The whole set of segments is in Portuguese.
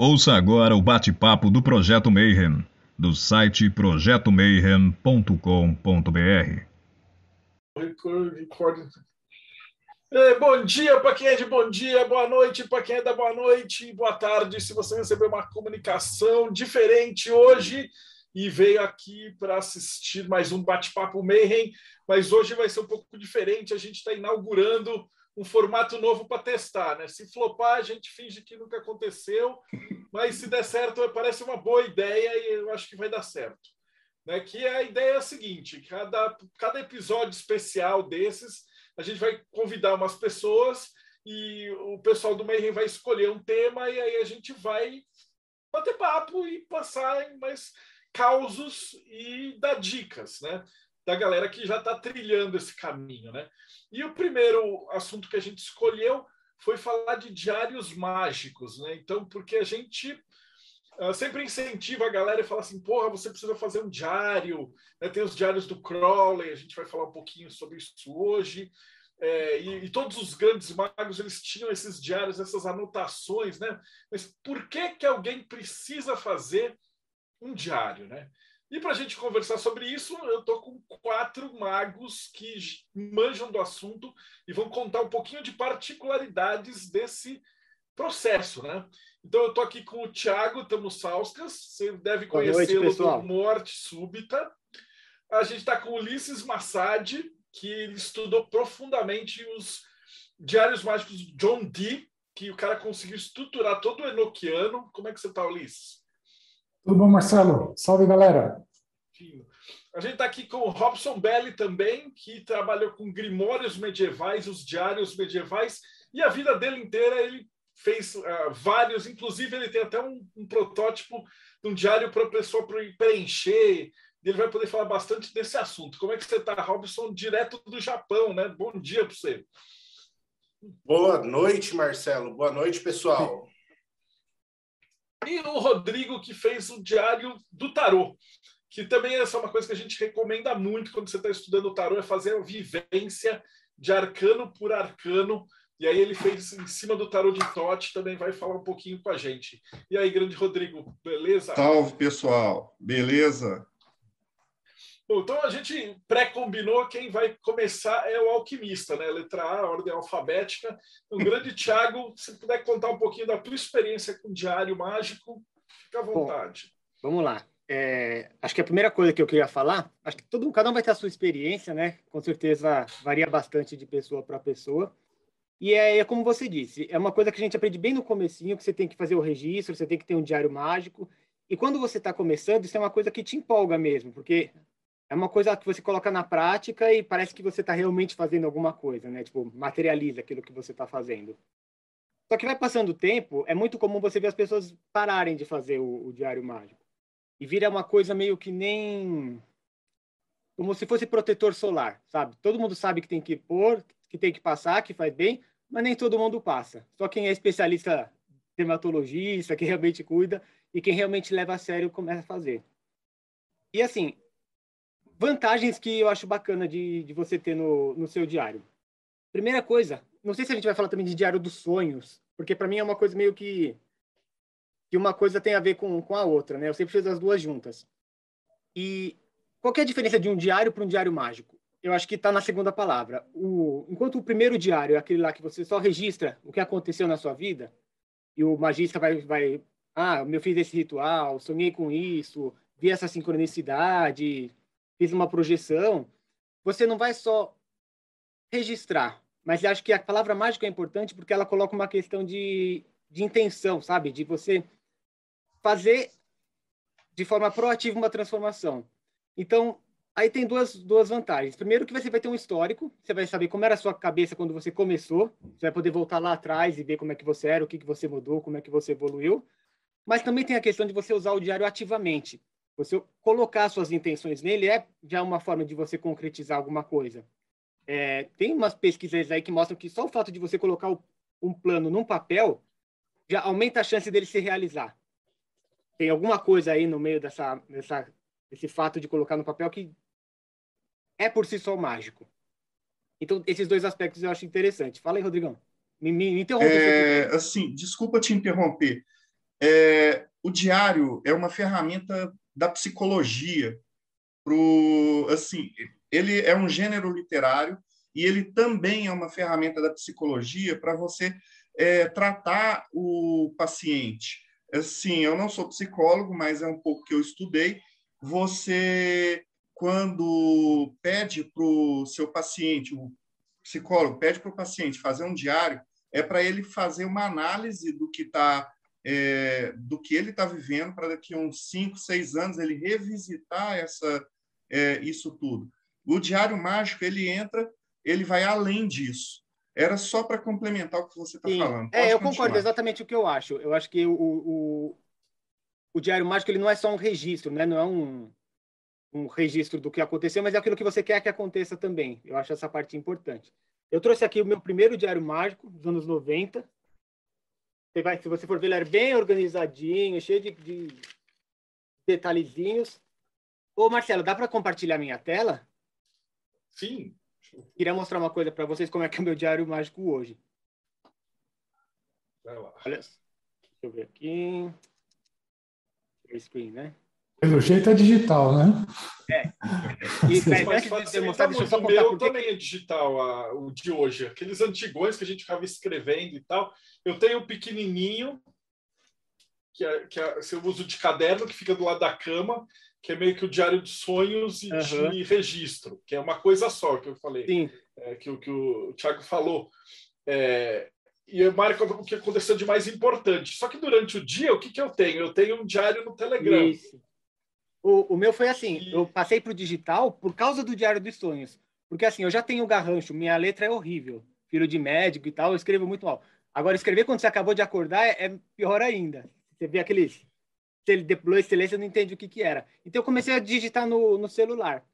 Ouça agora o bate-papo do Projeto Mayhem, do site projetomayhem.com.br. Bom dia para quem é de bom dia, boa noite para quem é da boa noite, boa tarde. Se você recebeu uma comunicação diferente hoje e veio aqui para assistir mais um bate-papo Mayhem, mas hoje vai ser um pouco diferente. A gente está inaugurando um formato novo para testar, né? Se flopar, a gente finge que nunca aconteceu, mas se der certo, parece uma boa ideia e eu acho que vai dar certo. Né? Que a ideia é a seguinte: cada, cada episódio especial desses, a gente vai convidar umas pessoas e o pessoal do Mayhem vai escolher um tema e aí a gente vai bater papo e passar em mais causos e dar dicas, né? Da galera que já está trilhando esse caminho, né? E o primeiro assunto que a gente escolheu foi falar de diários mágicos, né? Então, porque a gente uh, sempre incentiva a galera e fala assim, porra, você precisa fazer um diário, né? tem os diários do Crowley, a gente vai falar um pouquinho sobre isso hoje. É, e, e, todos os grandes magos eles tinham esses diários, essas anotações, né? Mas por que que alguém precisa fazer um diário, né? E para a gente conversar sobre isso, eu estou com quatro magos que manjam do assunto e vão contar um pouquinho de particularidades desse processo, né? Então eu estou aqui com o Thiago Tamussauskas, você deve conhecê-lo do Morte Súbita. A gente está com o Ulisses Massad, que estudou profundamente os Diários Mágicos de John Dee, que o cara conseguiu estruturar todo o Enochiano. Como é que você está, Ulisses? Tudo bom, Marcelo? Salve, galera! A gente está aqui com o Robson Belli também, que trabalhou com grimórios medievais, os diários medievais, e a vida dele inteira ele fez uh, vários, inclusive ele tem até um, um protótipo de um diário para a pessoa preencher. Ele vai poder falar bastante desse assunto. Como é que você está, Robson? Direto do Japão, né? Bom dia para você. Boa noite, Marcelo. Boa noite, pessoal. E o Rodrigo, que fez o Diário do Tarô, que também essa é uma coisa que a gente recomenda muito quando você está estudando o tarô, é fazer a vivência de arcano por arcano. E aí ele fez em cima do tarô de Tote, também vai falar um pouquinho com a gente. E aí, grande Rodrigo, beleza? Salve, pessoal. Beleza? Bom, então a gente pré-combinou quem vai começar é o alquimista, né? Letra A, ordem alfabética. Um grande Thiago, se puder contar um pouquinho da tua experiência com o Diário Mágico, fica à vontade. Bom, vamos lá. É, acho que a primeira coisa que eu queria falar, acho que todo cada um vai ter a sua experiência, né? Com certeza varia bastante de pessoa para pessoa. E é, é, como você disse, é uma coisa que a gente aprende bem no comecinho, que você tem que fazer o registro, você tem que ter um diário mágico. E quando você está começando, isso é uma coisa que te empolga mesmo, porque é uma coisa que você coloca na prática e parece que você está realmente fazendo alguma coisa, né? Tipo, materializa aquilo que você está fazendo. Só que vai passando o tempo, é muito comum você ver as pessoas pararem de fazer o, o diário mágico. E vira uma coisa meio que nem. Como se fosse protetor solar, sabe? Todo mundo sabe que tem que pôr, que tem que passar, que faz bem, mas nem todo mundo passa. Só quem é especialista dermatologista, que realmente cuida e quem realmente leva a sério começa a fazer. E assim, vantagens que eu acho bacana de, de você ter no, no seu diário. Primeira coisa, não sei se a gente vai falar também de diário dos sonhos, porque para mim é uma coisa meio que que uma coisa tem a ver com, com a outra, né? Eu sempre fiz as duas juntas. E qual é a diferença de um diário para um diário mágico? Eu acho que está na segunda palavra. O, enquanto o primeiro diário é aquele lá que você só registra o que aconteceu na sua vida, e o magista vai, vai ah, eu fiz esse ritual, sonhei com isso, vi essa sincronicidade, fiz uma projeção, você não vai só registrar, mas acho que a palavra mágica é importante porque ela coloca uma questão de, de intenção, sabe? De você fazer de forma proativa uma transformação. Então, aí tem duas, duas vantagens. Primeiro, que você vai ter um histórico, você vai saber como era a sua cabeça quando você começou, você vai poder voltar lá atrás e ver como é que você era, o que, que você mudou, como é que você evoluiu. Mas também tem a questão de você usar o diário ativamente. Você colocar suas intenções nele é já uma forma de você concretizar alguma coisa. É, tem umas pesquisas aí que mostram que só o fato de você colocar o, um plano num papel já aumenta a chance dele se realizar. Tem alguma coisa aí no meio dessa, dessa, desse fato de colocar no papel que é por si só mágico. Então, esses dois aspectos eu acho interessante. Fala aí, Rodrigão. Me, me, interrompe. É, assim, desculpa te interromper. é, o diário é uma ferramenta da psicologia. Pro, assim, ele é um gênero literário e ele também é uma ferramenta da psicologia para você é, tratar o paciente. Assim, eu não sou psicólogo, mas é um pouco que eu estudei. Você, quando pede para o seu paciente, o psicólogo pede para o paciente fazer um diário, é para ele fazer uma análise do que está é, do que ele está vivendo para daqui a uns cinco, seis anos ele revisitar essa é, isso tudo. O diário mágico ele entra, ele vai além disso. Era só para complementar o que você está falando. Pode é, eu continuar. concordo exatamente o que eu acho. Eu acho que o, o, o diário mágico ele não é só um registro, né? Não é um, um registro do que aconteceu, mas é aquilo que você quer que aconteça também. Eu acho essa parte importante. Eu trouxe aqui o meu primeiro diário mágico dos anos 90. Você vai, se você for ver, ele era bem organizadinho, cheio de, de detalhezinhos. Ô, Marcelo, dá para compartilhar minha tela? Sim. Queria mostrar uma coisa para vocês, como é que é o meu diário mágico hoje. Vai lá. Olha, deixa eu ver aqui. Screen, né? Pelo jeito é digital, né? É. E mas, antes de mostrar, deixa eu só contar porque... também é digital, a, o de hoje. Aqueles antigões que a gente ficava escrevendo e tal. Eu tenho um pequenininho, que, é, que é, eu uso de caderno, que fica do lado da cama, que é meio que o diário de sonhos e uhum. de registro, que é uma coisa só que eu falei. Sim. É, que, que o Thiago falou. É, e eu marco o que aconteceu de mais importante. Só que durante o dia, o que, que eu tenho? Eu tenho um diário no Telegram. Isso. O, o meu foi assim, eu passei para o digital por causa do Diário dos Sonhos. Porque assim, eu já tenho garrancho, minha letra é horrível. Filho de médico e tal, eu escrevo muito mal. Agora, escrever quando você acabou de acordar é, é pior ainda. Você vê aqueles deploy excelência, não entendi o que que era. Então eu comecei a digitar no, no celular.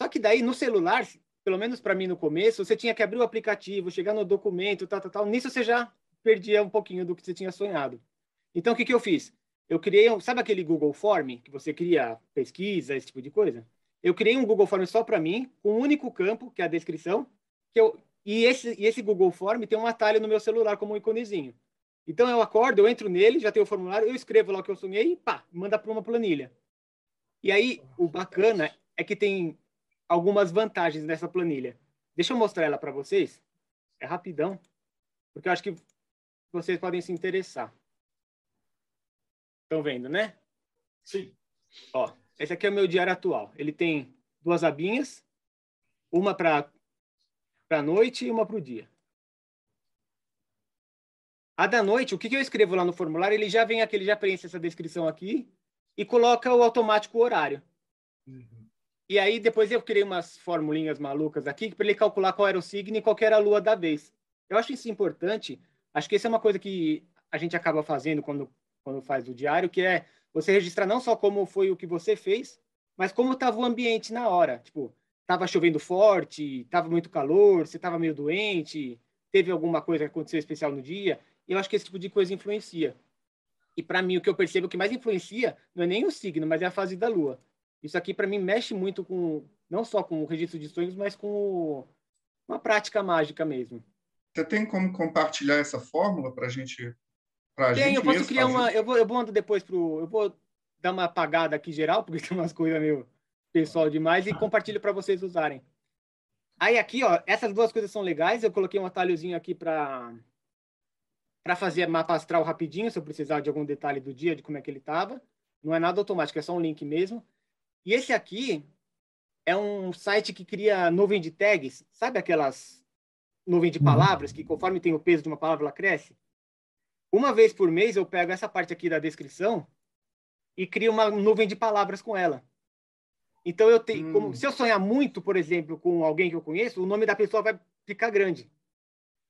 Só que daí, no celular, pelo menos para mim no começo, você tinha que abrir o aplicativo, chegar no documento, tal, tal, tal. Nisso você já perdia um pouquinho do que você tinha sonhado. Então, o que, que eu fiz? Eu criei, sabe aquele Google Form que você cria pesquisa, esse tipo de coisa? Eu criei um Google Form só para mim, com um único campo, que é a descrição, que eu, e, esse, e esse Google Form tem um atalho no meu celular como um iconezinho. Então eu acordo, eu entro nele, já tenho o formulário, eu escrevo lá o que eu sonhei e pá, manda para uma planilha. E aí, o bacana é que tem algumas vantagens nessa planilha. Deixa eu mostrar ela para vocês. É rapidão, porque eu acho que vocês podem se interessar. Estão vendo, né? Sim. Ó, esse aqui é o meu diário atual. Ele tem duas abinhas, uma para para noite e uma para o dia. A da noite, o que, que eu escrevo lá no formulário, ele já vem aqui, ele já preenche essa descrição aqui e coloca o automático horário. Uhum. E aí depois eu criei umas formulinhas malucas aqui para ele calcular qual era o signo e qual era a lua da vez. Eu acho isso importante. Acho que isso é uma coisa que a gente acaba fazendo quando quando faz o diário, que é você registrar não só como foi o que você fez, mas como estava o ambiente na hora. Tipo, estava chovendo forte, estava muito calor, você estava meio doente, teve alguma coisa que aconteceu especial no dia. E eu acho que esse tipo de coisa influencia. E para mim, o que eu percebo que mais influencia não é nem o signo, mas é a fase da lua. Isso aqui, para mim, mexe muito com, não só com o registro de sonhos, mas com o, uma prática mágica mesmo. Você tem como compartilhar essa fórmula para a gente Pra Tem, eu posso criar uma. Eu vou, eu vou depois pro. Eu vou dar uma apagada aqui geral, porque tem umas coisas meio pessoal demais, e compartilho para vocês usarem. Aí aqui, ó, essas duas coisas são legais. Eu coloquei um atalhozinho aqui para para fazer mapa astral rapidinho, se eu precisar de algum detalhe do dia, de como é que ele estava. Não é nada automático, é só um link mesmo. E esse aqui é um site que cria nuvem de tags, sabe aquelas nuvem de uhum. palavras que conforme tem o peso de uma palavra ela cresce? Uma vez por mês eu pego essa parte aqui da descrição e crio uma nuvem de palavras com ela. Então eu tenho, hum. como, se eu sonhar muito, por exemplo, com alguém que eu conheço, o nome da pessoa vai ficar grande.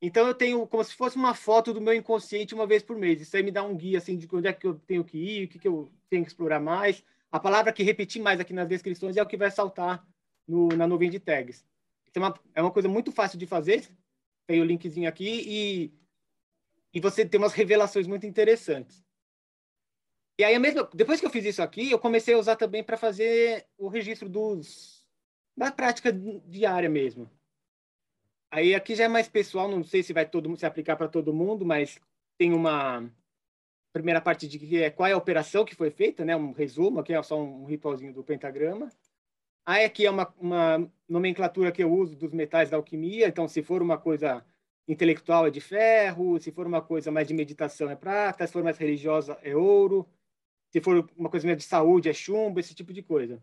Então eu tenho como se fosse uma foto do meu inconsciente uma vez por mês. Isso aí me dá um guia assim de onde é que eu tenho que ir, o que, que eu tenho que explorar mais. A palavra que repetir mais aqui nas descrições é o que vai saltar no, na nuvem de tags. Isso é uma, é uma coisa muito fácil de fazer. Tem o linkzinho aqui e e você tem umas revelações muito interessantes. E aí, mesmo, depois que eu fiz isso aqui, eu comecei a usar também para fazer o registro dos, da prática diária mesmo. Aí aqui já é mais pessoal, não sei se vai todo se aplicar para todo mundo, mas tem uma primeira parte de que é qual é a operação que foi feita, né? Um resumo, aqui é só um ritualzinho do pentagrama. Aí aqui é uma, uma nomenclatura que eu uso dos metais da alquimia. Então, se for uma coisa intelectual é de ferro, se for uma coisa mais de meditação é prata, se for mais religiosa é ouro, se for uma coisa mais de saúde é chumbo, esse tipo de coisa.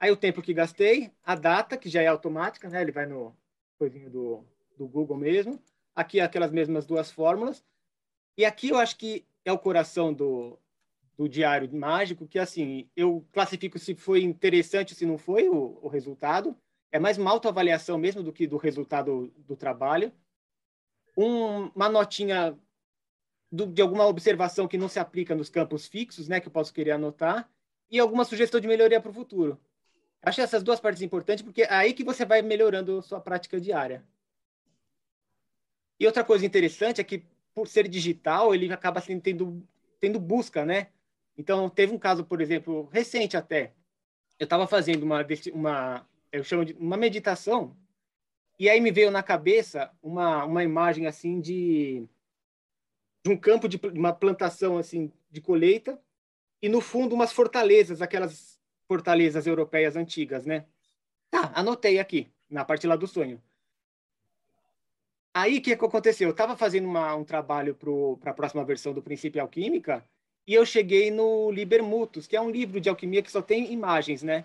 Aí o tempo que gastei, a data, que já é automática, né? Ele vai no coisinho do, do Google mesmo. Aqui aquelas mesmas duas fórmulas. E aqui eu acho que é o coração do, do diário mágico, que assim, eu classifico se foi interessante, se não foi o, o resultado. É mais uma autoavaliação mesmo do que do resultado do trabalho. Um, uma notinha do, de alguma observação que não se aplica nos campos fixos, né, que eu posso querer anotar, e alguma sugestão de melhoria para o futuro. Acho essas duas partes importantes, porque é aí que você vai melhorando sua prática diária. E outra coisa interessante é que por ser digital, ele acaba tendo, tendo busca, né? Então, teve um caso, por exemplo, recente até. Eu estava fazendo uma, uma, eu chamo de uma meditação, e aí me veio na cabeça uma, uma imagem assim de, de um campo de uma plantação assim de colheita e no fundo umas fortalezas, aquelas fortalezas europeias antigas, né? Tá, anotei aqui na parte lá do sonho. Aí, o que, que aconteceu? Eu estava fazendo uma, um trabalho para a próxima versão do Princípio Alquímica e eu cheguei no Liber Mutus, que é um livro de alquimia que só tem imagens, né?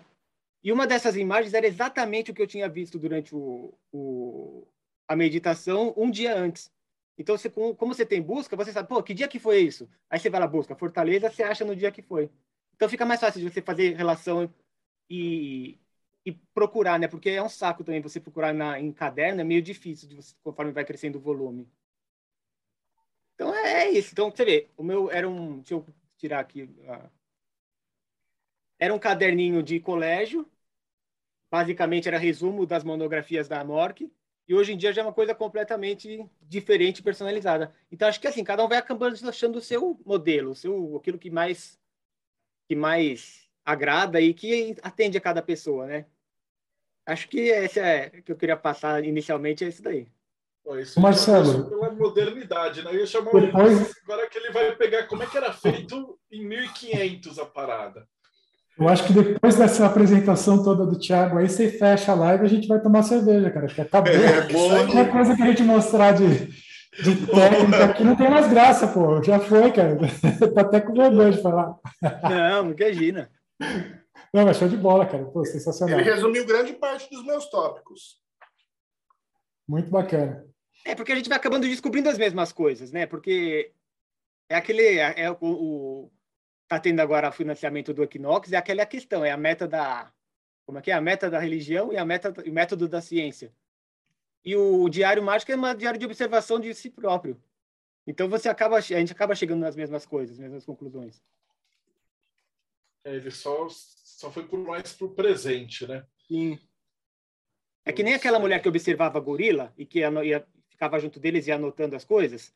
E uma dessas imagens era exatamente o que eu tinha visto durante o, o a meditação um dia antes. Então, você, como você tem busca, você sabe, pô, que dia que foi isso? Aí você vai lá, busca Fortaleza, você acha no dia que foi. Então, fica mais fácil de você fazer relação e, e procurar, né? Porque é um saco também você procurar na, em caderno, é meio difícil você, conforme vai crescendo o volume. Então é, é isso. Então você vê, o meu era um, deixa eu tirar aqui, uh, era um caderninho de colégio, basicamente era resumo das monografias da Mork, e hoje em dia já é uma coisa completamente diferente, personalizada. Então acho que assim cada um vai acabando achando o seu modelo, o seu aquilo que mais que mais agrada e que atende a cada pessoa, né? Acho que esse é que eu queria passar inicialmente é isso daí. isso Marcelo, pela modernidade, né? Eu ia chamar depois... o agora que ele vai pegar como é que era feito em 1500 a parada. Eu acho que depois dessa apresentação toda do Thiago aí, você fecha a live e a gente vai tomar cerveja, cara. Porque acabou. É, Qualquer coisa que a gente mostrar de, de técnica aqui não tem mais graça, pô. Já foi, cara. Tô até com vergonha de falar. Não, não imagina. Não, mas show de bola, cara. Pô, sensacional. Ele resumiu grande parte dos meus tópicos. Muito bacana. É porque a gente vai acabando descobrindo as mesmas coisas, né? Porque é aquele. É, é o, o, tá tendo agora o financiamento do Equinox, é aquela questão, é a meta da. Como é que é? A meta da religião e a meta, o método da ciência. E o diário mágico é um diário de observação de si próprio. Então você acaba, a gente acaba chegando nas mesmas coisas, nas mesmas conclusões. É, ele só só foi por mais pro presente, né? Sim. É que nem aquela mulher que observava gorila e que ia, ficava junto deles e anotando as coisas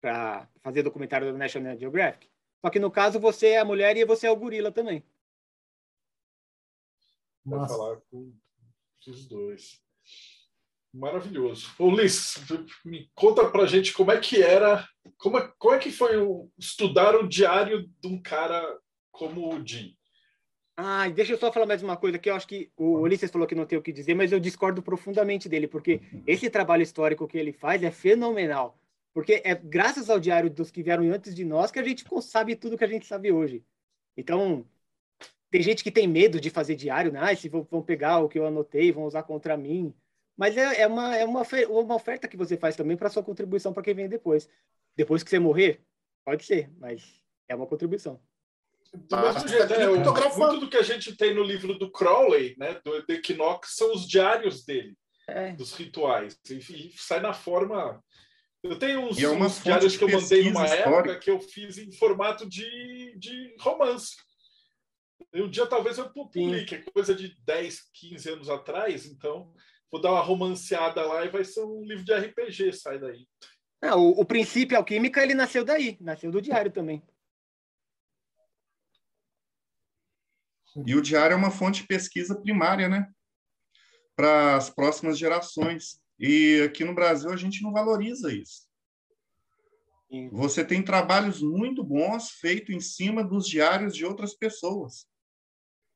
para fazer documentário do National Geographic. Só que no caso você é a mulher e você é o gorila também. Vai falar com os dois. Maravilhoso. Liz, me conta pra gente como é que era, como é, como é que foi o, estudar o diário de um cara como o Jim? Ah, deixa eu só falar mais uma coisa que eu acho que o Ulisses falou que não tem o que dizer, mas eu discordo profundamente dele, porque esse trabalho histórico que ele faz é fenomenal. Porque é graças ao diário dos que vieram antes de nós que a gente sabe tudo que a gente sabe hoje. Então, tem gente que tem medo de fazer diário, né? Ah, se vão pegar o que eu anotei, vão usar contra mim. Mas é, é, uma, é uma, uma oferta que você faz também para sua contribuição para quem vem depois. Depois que você morrer, pode ser, mas é uma contribuição. Do mesmo jeito, é, muito do que a gente tem no livro do Crowley, né, do Equinox, são os diários dele, é. dos rituais. E, sai na forma. Eu tenho uns, é uns diários que eu mandei numa histórica. época que eu fiz em formato de, de romance. E um dia talvez eu publique, é coisa de 10, 15 anos atrás, então vou dar uma romanceada lá e vai ser um livro de RPG, sai daí. É, o, o princípio alquímica ele nasceu daí, nasceu do diário também. E o diário é uma fonte de pesquisa primária, né? Para as próximas gerações. E aqui no Brasil a gente não valoriza isso. Você tem trabalhos muito bons feitos em cima dos diários de outras pessoas.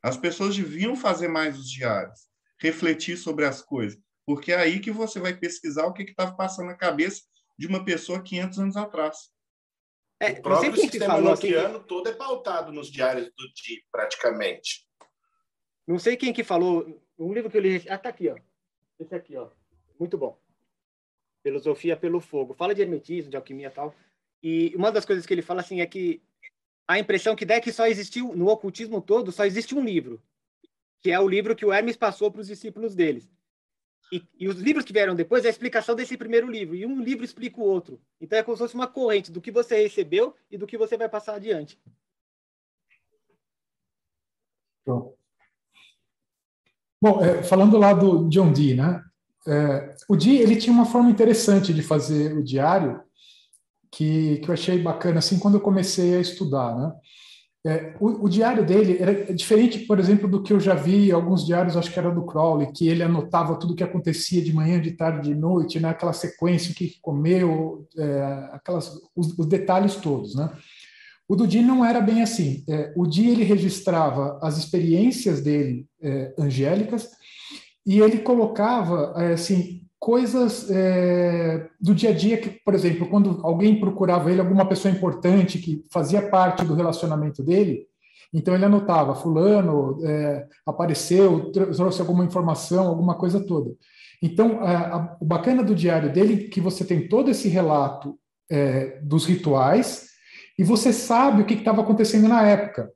As pessoas deviam fazer mais os diários, refletir sobre as coisas, porque é aí que você vai pesquisar o que estava passando na cabeça de uma pessoa 500 anos atrás. É, o próprio sistema noquiano que... todo é pautado nos diários do DI, praticamente. Não sei quem que falou, um livro que eu li... Ah, tá aqui, ó. Esse aqui, ó. Muito bom. Filosofia pelo Fogo. Fala de hermetismo, de alquimia e tal. E uma das coisas que ele fala assim é que a impressão que dá é que só existiu, no ocultismo todo, só existe um livro, que é o livro que o Hermes passou para os discípulos deles. E, e, os livros que vieram depois é a explicação desse primeiro livro, e um livro explica o outro. Então é como se fosse uma corrente do que você recebeu e do que você vai passar adiante. Bom, Bom é, falando lá do John Dee, né? É, o Dee ele tinha uma forma interessante de fazer o diário, que, que eu achei bacana assim quando eu comecei a estudar, né? É, o, o, diário dele era diferente, por exemplo, do que eu já vi alguns diários, acho que era do Crowley, que ele anotava tudo o que acontecia de manhã, de tarde, de noite, né? aquela sequência, o que comeu, é, aquelas, os, os, detalhes todos. Né? O do Di não era bem assim. É, o Di ele registrava as experiências dele é, angélicas e ele colocava é, assim coisas é, do dia a dia que, por exemplo, quando alguém procurava ele, alguma pessoa importante que fazia parte do relacionamento dele, então ele anotava, fulano é, apareceu, trouxe alguma informação, alguma coisa toda. Então, a, a, o bacana do diário dele é que você tem todo esse relato é, dos rituais e você sabe o que estava acontecendo na época.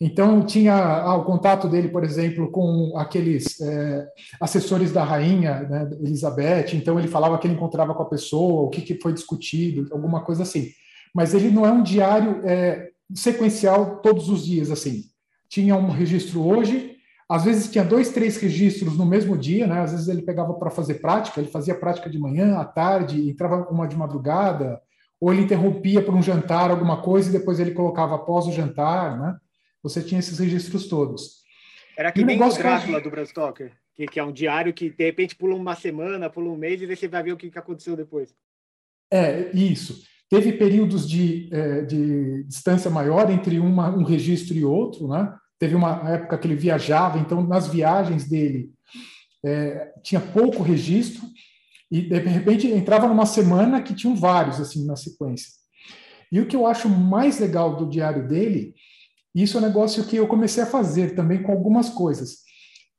Então, tinha ah, o contato dele, por exemplo, com aqueles é, assessores da rainha, né, Elizabeth. Então, ele falava que ele encontrava com a pessoa, o que, que foi discutido, alguma coisa assim. Mas ele não é um diário é, sequencial todos os dias, assim. Tinha um registro hoje, às vezes tinha dois, três registros no mesmo dia, né? Às vezes ele pegava para fazer prática, ele fazia prática de manhã, à tarde, entrava uma de madrugada, ou ele interrompia por um jantar, alguma coisa, e depois ele colocava após o jantar, né? Você tinha esses registros todos. Era que nem o Drácula que... do Bram Stoker, que, que, é um diário que de repente pula uma semana, pula um mês e você vai ver o que aconteceu depois. É, isso. Teve períodos de, é, de distância maior entre uma, um registro e outro, né? Teve uma época que ele viajava, então nas viagens dele é, tinha pouco registro e de repente entrava numa semana que tinham vários assim na sequência. E o que eu acho mais legal do diário dele isso é um negócio que eu comecei a fazer também com algumas coisas.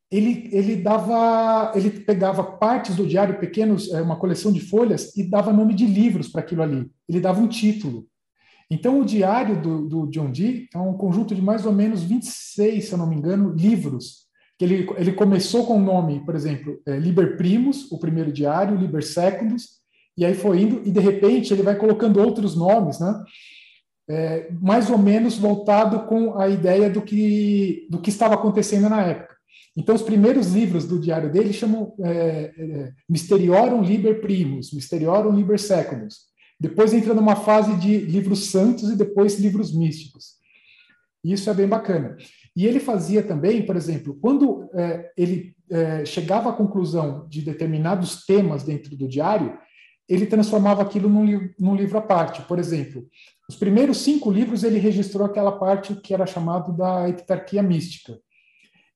Ele, ele dava, ele pegava partes do diário, pequenos, é, uma coleção de folhas, e dava nome de livros para aquilo ali. Ele dava um título. Então, o diário do, do John Dee é um conjunto de mais ou menos 26, se eu não me engano, livros. Ele, ele começou com o nome, por exemplo, é, Liber Primus, o primeiro diário, Liber Secundus, e aí foi indo, e de repente ele vai colocando outros nomes, né? É, mais ou menos voltado com a ideia do que, do que estava acontecendo na época. Então, os primeiros livros do diário dele chamam é, é, Mysteriorum Liber Primus, Mysteriorum Liber Secundus. Depois entra numa fase de livros santos e depois livros místicos. Isso é bem bacana. E ele fazia também, por exemplo, quando é, ele é, chegava à conclusão de determinados temas dentro do diário, ele transformava aquilo num, num livro à parte. Por exemplo, os primeiros cinco livros ele registrou aquela parte que era chamado da epitarquia mística.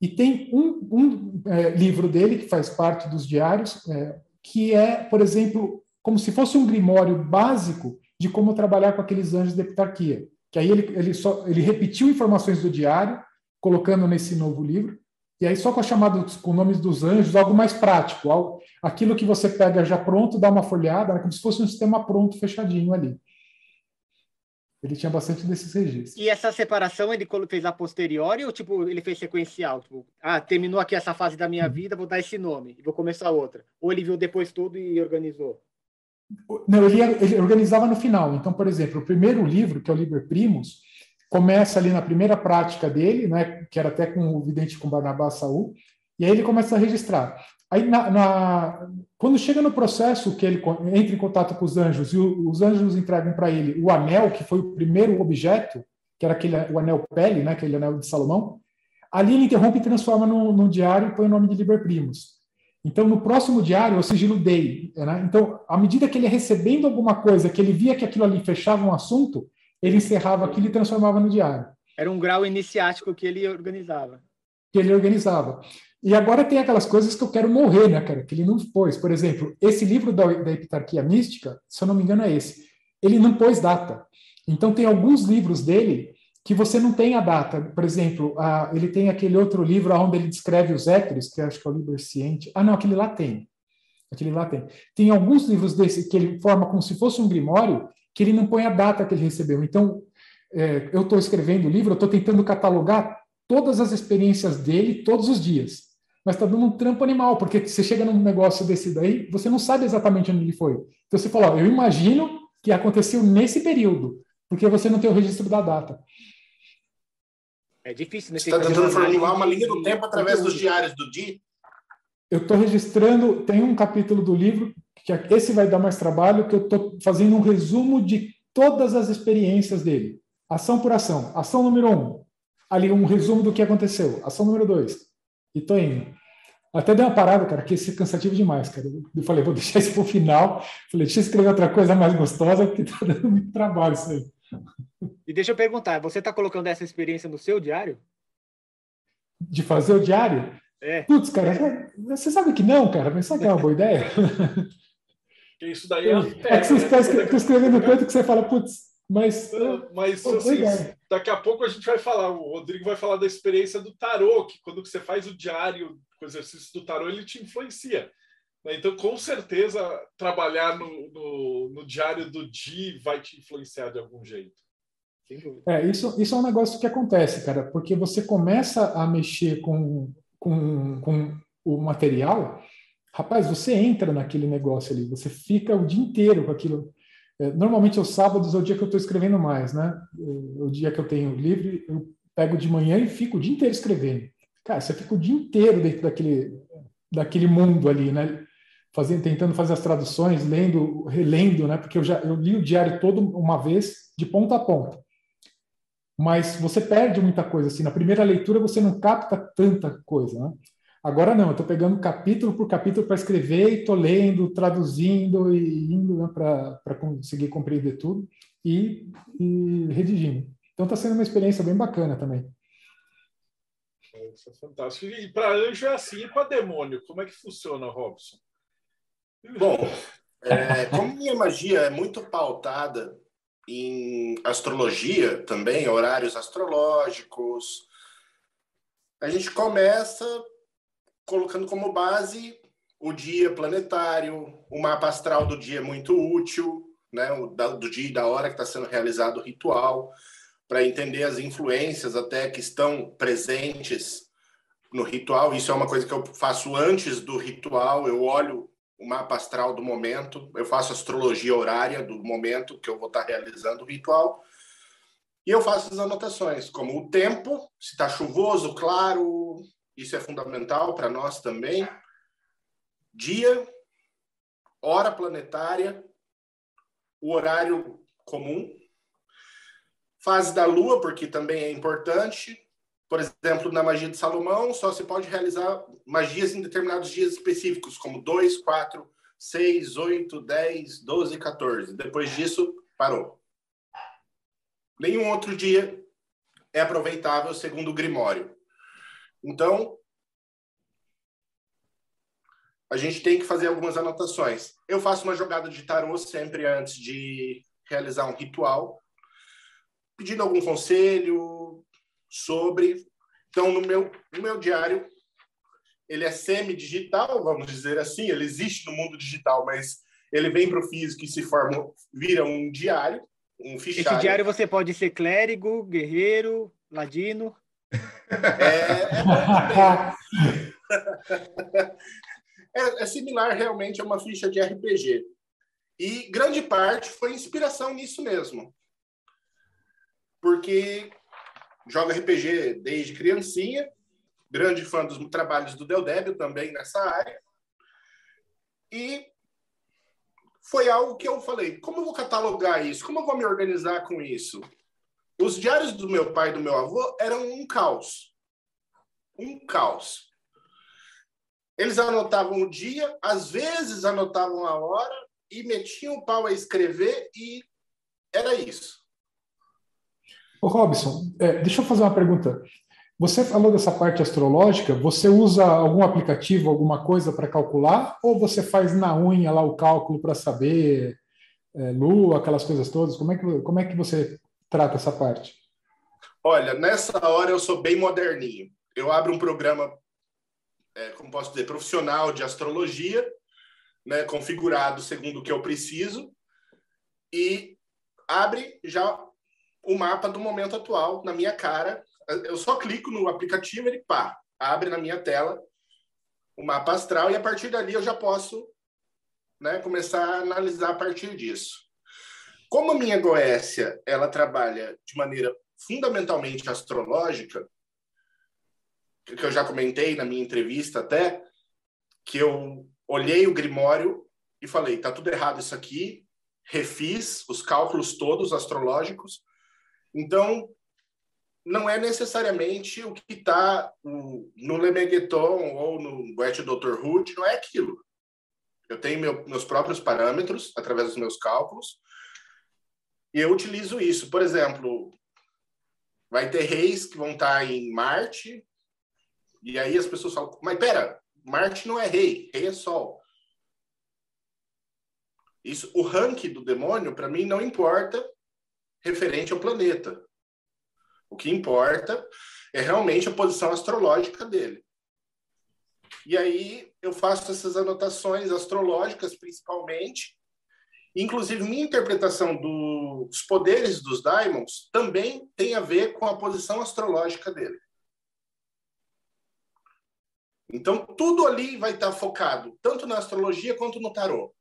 E tem um, um é, livro dele, que faz parte dos diários, é, que é, por exemplo, como se fosse um grimório básico de como trabalhar com aqueles anjos da epitarquia. Que aí ele, ele, só, ele repetiu informações do diário, colocando nesse novo livro, e aí só com a chamada com nomes dos anjos, algo mais prático, algo, aquilo que você pega já pronto, dá uma folhada, como se fosse um sistema pronto, fechadinho ali. Ele tinha bastante desses registros. E essa separação ele fez a posteriori ou tipo ele fez sequencial? Tipo, ah, terminou aqui essa fase da minha uhum. vida, vou dar esse nome e vou começar outra. Ou ele viu depois tudo e organizou? Não, ele, ele organizava no final. Então, por exemplo, o primeiro livro, que é o Liber Primus, começa ali na primeira prática dele, né, que era até com o vidente com Barnabá Saul, e aí ele começa a registrar. Aí, na, na, quando chega no processo que ele entra em contato com os anjos e o, os anjos entregam para ele o anel, que foi o primeiro objeto, que era aquele, o anel pele, né, aquele anel de Salomão, ali ele interrompe e transforma no, diário e põe o nome de Liber Primus. Então, no próximo diário, eu sigilo dei. Né? Então, à medida que ele ia recebendo alguma coisa, que ele via que aquilo ali fechava um assunto, ele encerrava aquilo e transformava no diário. Era um grau iniciático que ele organizava. Que ele organizava. E agora tem aquelas coisas que eu quero morrer, né, cara? Que ele não pôs. Por exemplo, esse livro da, da Epitarquia Mística, se eu não me engano, é esse. Ele não pôs data. Então, tem alguns livros dele que você não tem a data. Por exemplo, a, ele tem aquele outro livro onde ele descreve os éteres, que acho que é o Liber Ciente. Ah, não, aquele lá tem. Aquele lá tem. Tem alguns livros desse que ele forma como se fosse um grimório, que ele não põe a data que ele recebeu. Então, é, eu estou escrevendo o livro, eu estou tentando catalogar todas as experiências dele todos os dias. Mas está dando um trampo animal, porque você chega num negócio desse daí, você não sabe exatamente onde ele foi. Então você fala, ó, eu imagino que aconteceu nesse período, porque você não tem o registro da data. É difícil, né? Você está tentando formular uma linha do tempo através dos diários do Di? Eu estou registrando, tem um capítulo do livro, que é, esse vai dar mais trabalho, que eu estou fazendo um resumo de todas as experiências dele. Ação por ação. Ação número um. Ali um resumo do que aconteceu. Ação número dois. E tô indo. Até dei uma parada, cara, que esse é cansativo demais, cara. Eu falei, vou deixar isso para o final. Falei, deixa eu escrever outra coisa mais gostosa, porque tá dando muito trabalho isso aí. E deixa eu perguntar, você está colocando essa experiência no seu diário? De fazer o diário? É. Putz, cara, você sabe que não, cara, mas sabe que é uma boa ideia? Isso daí é. É que você está escrevendo tanto que você fala, putz, mas. Mas pô, assim, daqui a pouco a gente vai falar, o Rodrigo vai falar da experiência do tarô, que quando você faz o diário, o exercício do tarô, ele te influencia. Né? Então, com certeza, trabalhar no, no, no diário do Di vai te influenciar de algum jeito. É, isso, isso é um negócio que acontece, cara, porque você começa a mexer com, com, com o material, rapaz, você entra naquele negócio ali, você fica o dia inteiro com aquilo. É, normalmente, os sábados é o dia que eu estou escrevendo mais, né? O dia que eu tenho livre, eu pego de manhã e fico o dia inteiro escrevendo. Cara, você fica o dia inteiro dentro daquele, daquele mundo ali, né? Fazendo, tentando fazer as traduções, lendo, relendo, né? Porque eu já eu li o diário todo uma vez, de ponta a ponta mas você perde muita coisa. Assim, na primeira leitura você não capta tanta coisa. Né? Agora não, eu estou pegando capítulo por capítulo para escrever e estou lendo, traduzindo e indo né, para conseguir compreender tudo e, e redigindo. Então está sendo uma experiência bem bacana também. Isso é fantástico. E para anjo é assim, e para demônio, como é que funciona, Robson? Bom, é, como minha magia é muito pautada em astrologia também, horários astrológicos. A gente começa colocando como base o dia planetário, o mapa astral do dia é muito útil, né, do dia e da hora que está sendo realizado o ritual, para entender as influências até que estão presentes no ritual. Isso é uma coisa que eu faço antes do ritual, eu olho o mapa astral do momento, eu faço astrologia horária do momento que eu vou estar realizando o ritual, e eu faço as anotações, como o tempo, se está chuvoso, claro, isso é fundamental para nós também, dia, hora planetária, o horário comum, fase da lua, porque também é importante, por exemplo, na magia de Salomão, só se pode realizar magias em determinados dias específicos, como 2, 4, 6, 8, 10, 12, 14. Depois disso, parou. Nenhum outro dia é aproveitável segundo o Grimório. Então, a gente tem que fazer algumas anotações. Eu faço uma jogada de tarô sempre antes de realizar um ritual, pedindo algum conselho, sobre. Então, no meu, no meu diário, ele é semi-digital, vamos dizer assim, ele existe no mundo digital, mas ele vem para o físico e se forma, vira um diário, um fichário. Esse diário você pode ser clérigo, guerreiro, ladino. É, é, é, similar realmente a uma ficha de RPG. E grande parte foi inspiração nisso mesmo. Porque joga RPG desde criancinha, grande fã dos trabalhos do Del Débio também nessa área. E foi algo que eu falei, como eu vou catalogar isso? Como eu vou me organizar com isso? Os diários do meu pai e do meu avô eram um caos. Um caos. Eles anotavam o dia, às vezes anotavam a hora e metiam o pau a escrever e era isso. Ô Robson, é, deixa eu fazer uma pergunta. Você falou dessa parte astrológica, você usa algum aplicativo, alguma coisa para calcular, ou você faz na unha lá o cálculo para saber é, lua, aquelas coisas todas? Como é, que, como é que você trata essa parte? Olha, nessa hora eu sou bem moderninho. Eu abro um programa, é, como posso dizer, profissional de astrologia, né, configurado segundo o que eu preciso, e abre já o mapa do momento atual na minha cara eu só clico no aplicativo, ele pá, abre na minha tela o mapa astral e a partir dali eu já posso né, começar a analisar a partir disso. Como a minha Goécia ela trabalha de maneira fundamentalmente astrológica, que eu já comentei na minha entrevista até, que eu olhei o Grimório e falei, tá tudo errado isso aqui, refiz os cálculos todos astrológicos, então não é necessariamente o que está no Lemegueton ou no Wet Dr. Hood, não é aquilo. Eu tenho meu, meus próprios parâmetros através dos meus cálculos e eu utilizo isso. Por exemplo, vai ter reis que vão estar em Marte e aí as pessoas falam, mas pera, Marte não é rei, rei é Sol. Isso, o ranking do demônio, para mim, não importa referente ao planeta. O que importa é realmente a posição astrológica dele. E aí eu faço essas anotações astrológicas, principalmente. Inclusive, minha interpretação dos poderes dos Daimons também tem a ver com a posição astrológica dele. Então, tudo ali vai estar focado, tanto na astrologia quanto no tarô.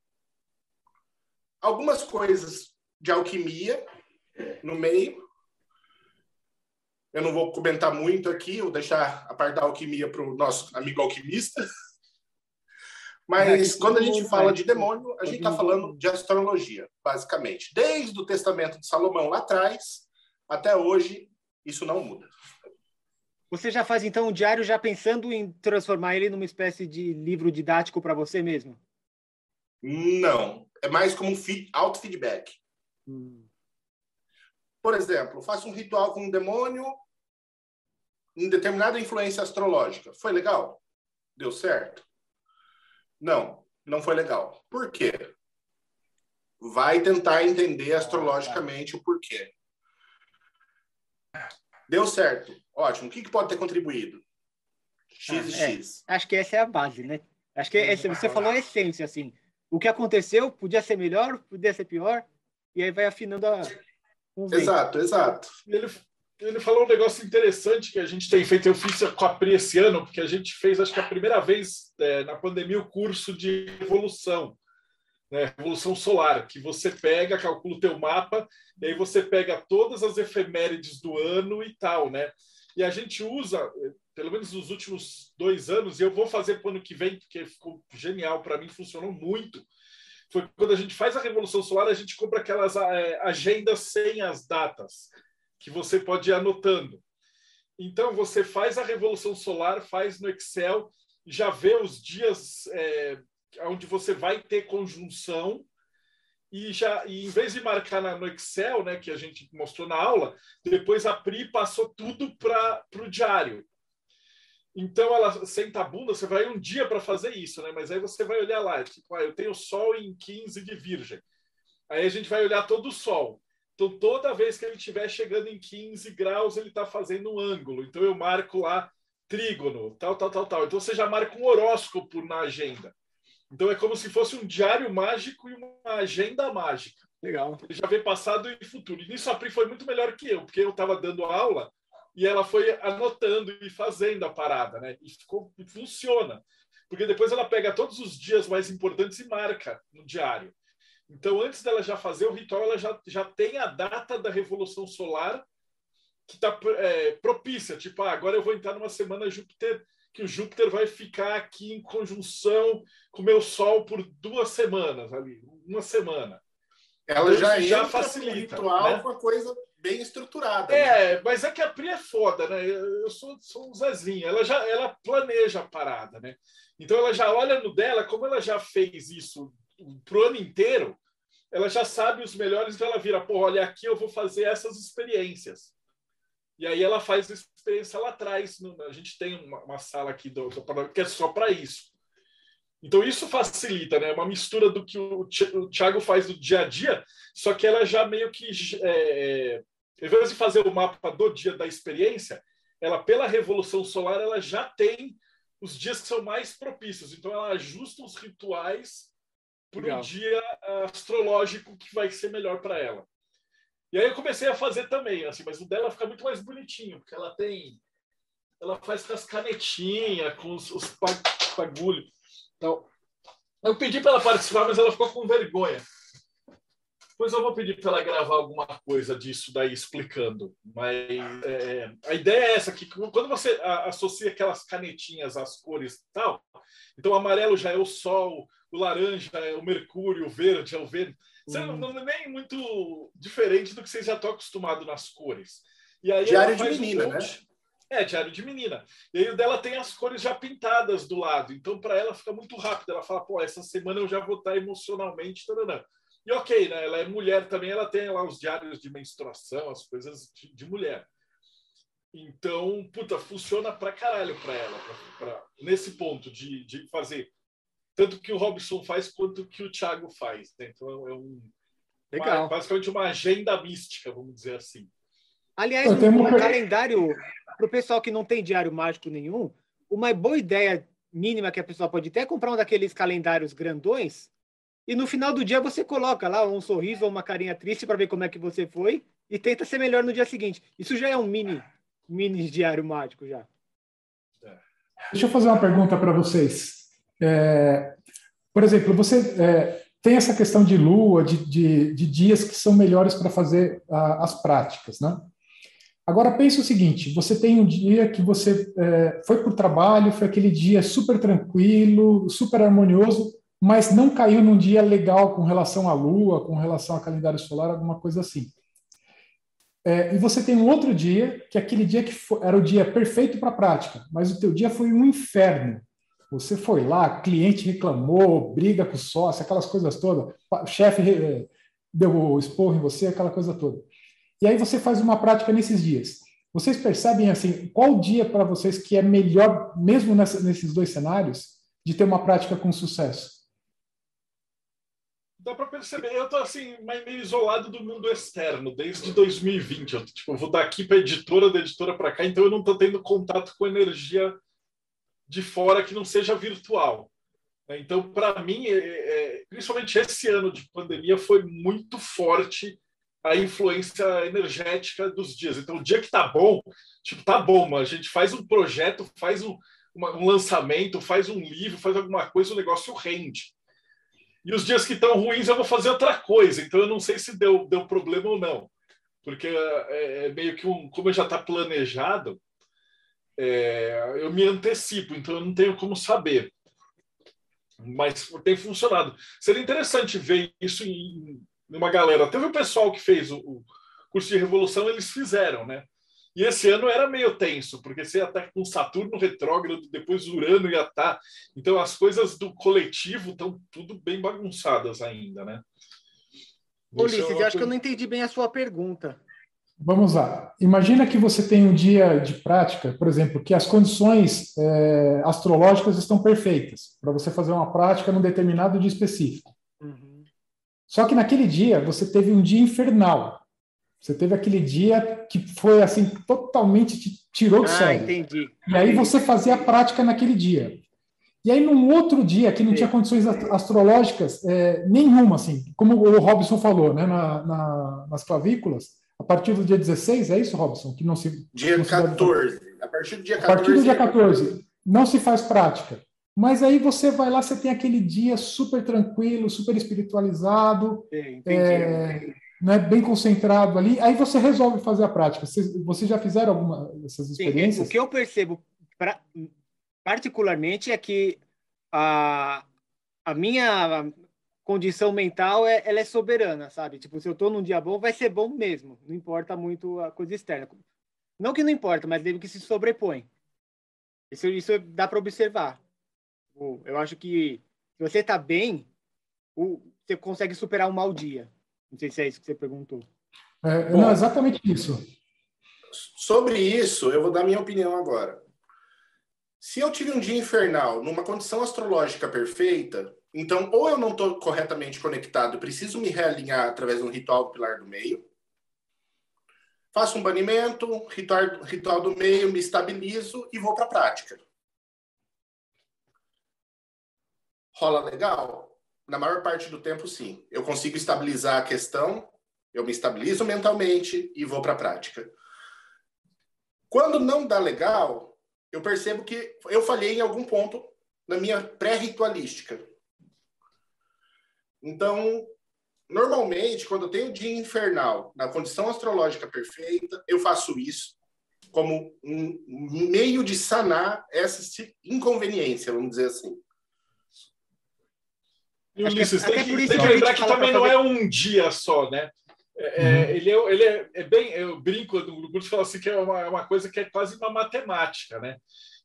Algumas coisas de alquimia no meio, eu não vou comentar muito aqui, vou deixar a parte da alquimia para o nosso amigo alquimista. Mas quando a gente fala de demônio, a gente está falando de astrologia, basicamente. Desde o Testamento de Salomão lá atrás, até hoje, isso não muda. Você já faz então um diário já pensando em transformar ele numa espécie de livro didático para você mesmo? Não, é mais como um auto-feedback. Hum. Por exemplo, faço um ritual com um demônio, em determinada influência astrológica. Foi legal? Deu certo? Não, não foi legal. Por quê? Vai tentar entender astrologicamente o porquê. Deu certo. Ótimo. O que, que pode ter contribuído? X ah, e X. É, acho que essa é a base, né? Acho que esse, você falou a essência, assim. O que aconteceu podia ser melhor, podia ser pior, e aí vai afinando a. Exato, exato. Ele, ele falou um negócio interessante que a gente tem feito. Eu fiz com a Pri esse ano, porque a gente fez, acho que a primeira vez é, na pandemia, o curso de revolução, né? revolução solar, que você pega, calcula o teu mapa, e aí você pega todas as efemérides do ano e tal, né? E a gente usa, pelo menos nos últimos dois anos, e eu vou fazer para o ano que vem, porque ficou genial para mim, funcionou muito. Foi quando a gente faz a revolução solar, a gente compra aquelas é, agendas sem as datas que você pode ir anotando. Então, você faz a revolução solar, faz no Excel, já vê os dias é, onde você vai ter conjunção, e já e em vez de marcar na, no Excel, né, que a gente mostrou na aula, depois a Pri passou tudo para o diário. Então ela senta a bunda, você vai um dia para fazer isso, né? Mas aí você vai olhar lá, tipo, ah, eu tenho Sol em 15 de Virgem. Aí a gente vai olhar todo o Sol. Então, toda vez que ele estiver chegando em 15 graus, ele está fazendo um ângulo. Então, eu marco lá trígono, tal, tal, tal, tal. Então, você já marca um horóscopo na agenda. Então, é como se fosse um diário mágico e uma agenda mágica. Legal. Ele já vê passado e futuro. E nisso a Pri foi muito melhor que eu, porque eu estava dando aula e ela foi anotando e fazendo a parada, né? E, ficou, funciona. Porque depois ela pega todos os dias mais importantes e marca no diário. Então, antes dela já fazer o ritual, ela já, já tem a data da revolução solar que está é, propícia. Tipo, ah, agora eu vou entrar numa semana Júpiter, que o Júpiter vai ficar aqui em conjunção com o meu Sol por duas semanas ali, uma semana. Ela então, já, já facilita. ritual né? uma coisa bem estruturada. É, né? mas é que a Pri é foda, né? Eu sou, sou um Zezinho. Ela já ela planeja a parada, né? Então ela já olha no dela, como ela já fez isso pro ano inteiro, ela já sabe os melhores, então ela vira, pô, olha, aqui eu vou fazer essas experiências. E aí ela faz a experiência lá atrás. A gente tem uma, uma sala aqui do, do, que é só para isso. Então isso facilita, né? Uma mistura do que o, Thiago faz do dia a dia, só que ela já meio que, é, em vez de fazer o mapa do dia da experiência, ela pela revolução solar ela já tem os dias que são mais propícios. Então ela ajusta os rituais para o dia astrológico que vai ser melhor para ela. E aí eu comecei a fazer também, assim, mas o dela fica muito mais bonitinho, porque ela tem. Ela faz com as canetinhas, com os, os bagulhos. Então, eu pedi para ela participar, mas ela ficou com vergonha. Pois eu vou pedir para ela gravar alguma coisa disso daí explicando. Mas é, a ideia é essa que quando você associa aquelas canetinhas às cores e tal, então o amarelo já é o sol, o laranja é o mercúrio, o verde é o verde. Você hum. não, é nem muito diferente do que vocês já estão acostumados nas cores. E aí diário de menina, um né? É, diário de menina. E aí o dela tem as cores já pintadas do lado. Então, para ela, fica muito rápido. Ela fala, pô, essa semana eu já vou estar emocionalmente. Taranã. E ok, né? Ela é mulher também, ela tem lá os diários de menstruação, as coisas de, de mulher. Então, puta, funciona pra caralho pra ela, pra, pra, nesse ponto de, de fazer tanto que o Robson faz quanto que o Thiago faz. Né? Então é um Legal. Uma, basicamente uma agenda mística, vamos dizer assim. Aliás, no, no calendário, para o pessoal que não tem diário mágico nenhum, uma boa ideia mínima que a pessoa pode ter é comprar um daqueles calendários grandões e no final do dia você coloca lá um sorriso ou uma carinha triste para ver como é que você foi e tenta ser melhor no dia seguinte. Isso já é um mini, mini diário mágico já. Deixa eu fazer uma pergunta para vocês. É, por exemplo, você é, tem essa questão de lua, de, de, de dias que são melhores para fazer a, as práticas, né? Agora pense o seguinte: você tem um dia que você é, foi para o trabalho, foi aquele dia super tranquilo, super harmonioso, mas não caiu num dia legal com relação à lua, com relação ao calendário solar, alguma coisa assim. É, e você tem um outro dia, que é aquele dia que foi, era o dia perfeito para a prática, mas o teu dia foi um inferno. Você foi lá, cliente reclamou, briga com o sócio, aquelas coisas todas, o chefe eh, deu esporro em você, aquela coisa toda. E aí você faz uma prática nesses dias. Vocês percebem assim, qual dia para vocês que é melhor, mesmo nessa, nesses dois cenários, de ter uma prática com sucesso? Dá para perceber, eu estou assim, meio isolado do mundo externo desde 2020. Eu tipo, vou daqui para editora, da editora para cá, então eu não estou tendo contato com energia de fora que não seja virtual. Então, para mim, é, é, principalmente esse ano de pandemia, foi muito forte a influência energética dos dias. Então, o dia que tá bom, tipo, tá bom, a gente faz um projeto, faz um, uma, um lançamento, faz um livro, faz alguma coisa, o negócio rende. E os dias que estão ruins, eu vou fazer outra coisa. Então, eu não sei se deu, deu problema ou não. Porque é, é meio que um, como já está planejado, é, eu me antecipo, então eu não tenho como saber. Mas tem funcionado. Seria interessante ver isso em, em uma galera. Teve o pessoal que fez o, o, curso de Revolução, eles fizeram, né? E esse ano era meio tenso, porque você ia estar com Saturno retrógrado, depois Urano ia estar. Então as coisas do coletivo estão tudo bem bagunçadas ainda, né? Ulisses, é eu acho que eu não entendi bem a sua pergunta. Vamos lá. Imagina que você tem um dia de prática, por exemplo, que as condições é, astrológicas estão perfeitas para você fazer uma prática num determinado dia específico. Uhum. Só que naquele dia você teve um dia infernal. Você teve aquele dia que foi assim totalmente te tirou do ah, sério. Entendi. E aí você fazia a prática naquele dia. E aí, num outro dia que não tinha condições astrológicas é, nenhuma, assim, como o Robson falou, né, na, na, nas clavículas, a partir do dia 16, é isso, Robson? Que não se. Dia não 14. Se a partir do dia 14. A partir do dia 14, não se faz prática. Mas aí você vai lá, você tem aquele dia super tranquilo, super espiritualizado, é, né, bem concentrado ali. Aí você resolve fazer a prática. Vocês, vocês já fizeram alguma dessas experiências? Sim, o que eu percebo, pra, particularmente, é que a, a minha condição mental é, ela é soberana, sabe? Tipo, se eu tô num dia bom, vai ser bom mesmo. Não importa muito a coisa externa. Não que não importa, mas deve que se sobrepõe. Isso, isso dá para observar. Eu acho que se você tá bem, você consegue superar um mau dia. Não sei se é isso que você perguntou. É, não, exatamente isso. Sobre isso, eu vou dar minha opinião agora. Se eu tive um dia infernal numa condição astrológica perfeita, então ou eu não estou corretamente conectado, preciso me realinhar através de um ritual do pilar do meio. Faço um banimento, ritual, ritual do meio, me estabilizo e vou para a prática. Rola legal? Na maior parte do tempo, sim. Eu consigo estabilizar a questão, eu me estabilizo mentalmente e vou para a prática. Quando não dá legal, eu percebo que eu falhei em algum ponto na minha pré-ritualística. Então, normalmente, quando eu tenho dia infernal na condição astrológica perfeita, eu faço isso como um meio de sanar essa inconveniência, vamos dizer assim. E Ulisses, tem, que, tem que lembrar que também não é um dia só, né? É, é, uhum. ele é, ele é, é, bem, eu brinco no grupo e falo assim que é uma, é uma coisa que é quase uma matemática, né?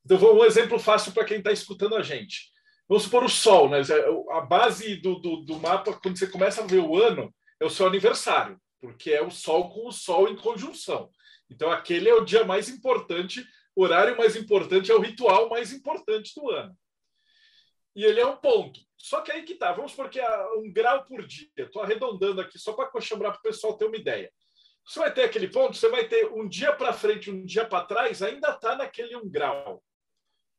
Então, vou um exemplo fácil para quem está escutando a gente. Vamos supor o Sol, né? A base do, do, do, mapa, quando você começa a ver o ano, é o seu aniversário, porque é o Sol com o Sol em conjunção. Então, aquele é o dia mais importante, o horário mais importante, é o ritual mais importante do ano. E ele é um ponto. Só que aí que tá, vamos supor que é um grau por dia. Estou arredondando aqui só para coxambrar para o pessoal ter uma ideia. Você vai ter aquele ponto, você vai ter um dia para frente, um dia para trás, ainda está naquele um grau.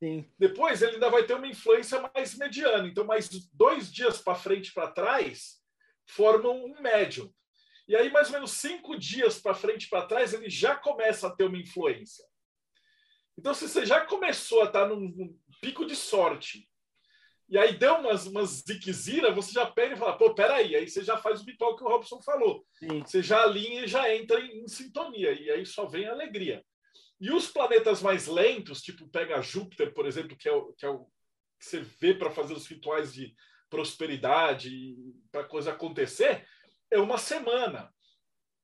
Sim. Depois ele ainda vai ter uma influência mais mediana. Então, mais dois dias para frente para trás formam um médium. E aí, mais ou menos cinco dias para frente para trás, ele já começa a ter uma influência. Então, se você já começou a estar tá num, num pico de sorte e aí deu umas, umas ziquezira, você já pega e fala, pô, peraí, aí você já faz o ritual que o Robson falou. Sim. Você já alinha e já entra em, em, sintonia, e aí só vem alegria. E os planetas mais lentos, tipo pega Júpiter, por exemplo, que é o que, é o, que você vê para fazer os rituais de prosperidade, para coisa acontecer, é uma semana.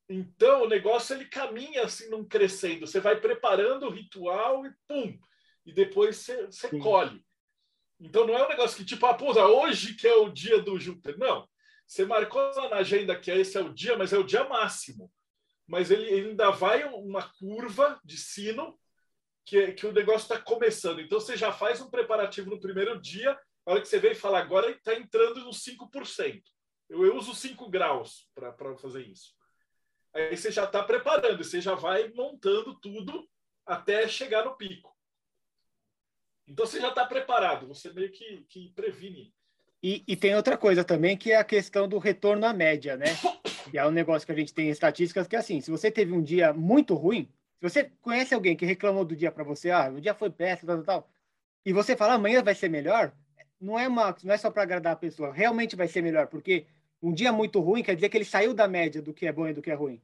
Então o negócio ele caminha assim num crescendo. Você vai preparando o ritual e pum, e depois você, você colhe. Então não é um negócio que, tipo, ah, pô, hoje que é o dia do Júpiter. Não. Você marcou lá na agenda que esse é o dia, mas é o dia máximo. Mas ele, ele ainda vai uma curva de sino que, que o negócio está começando. Então você já faz um preparativo no primeiro dia, a hora que você vem e fala, agora está entrando nos 5%. Eu, eu uso 5 graus para fazer isso. Aí você já está preparando, você já vai montando tudo até chegar no pico. Então você já está preparado, você meio que, que previne. E, e, tem outra coisa também, que é a questão do retorno à média, né? Que é um negócio que a gente tem em estatísticas, que é assim, se você teve um dia muito ruim, se você conhece alguém que reclamou do dia para você, ah, o dia foi péssimo, tal, tal, e você fala amanhã vai ser melhor, não é, uma, não é só para agradar a pessoa, realmente vai ser melhor, porque um dia muito ruim quer dizer que ele saiu da média do que é bom e do que é ruim.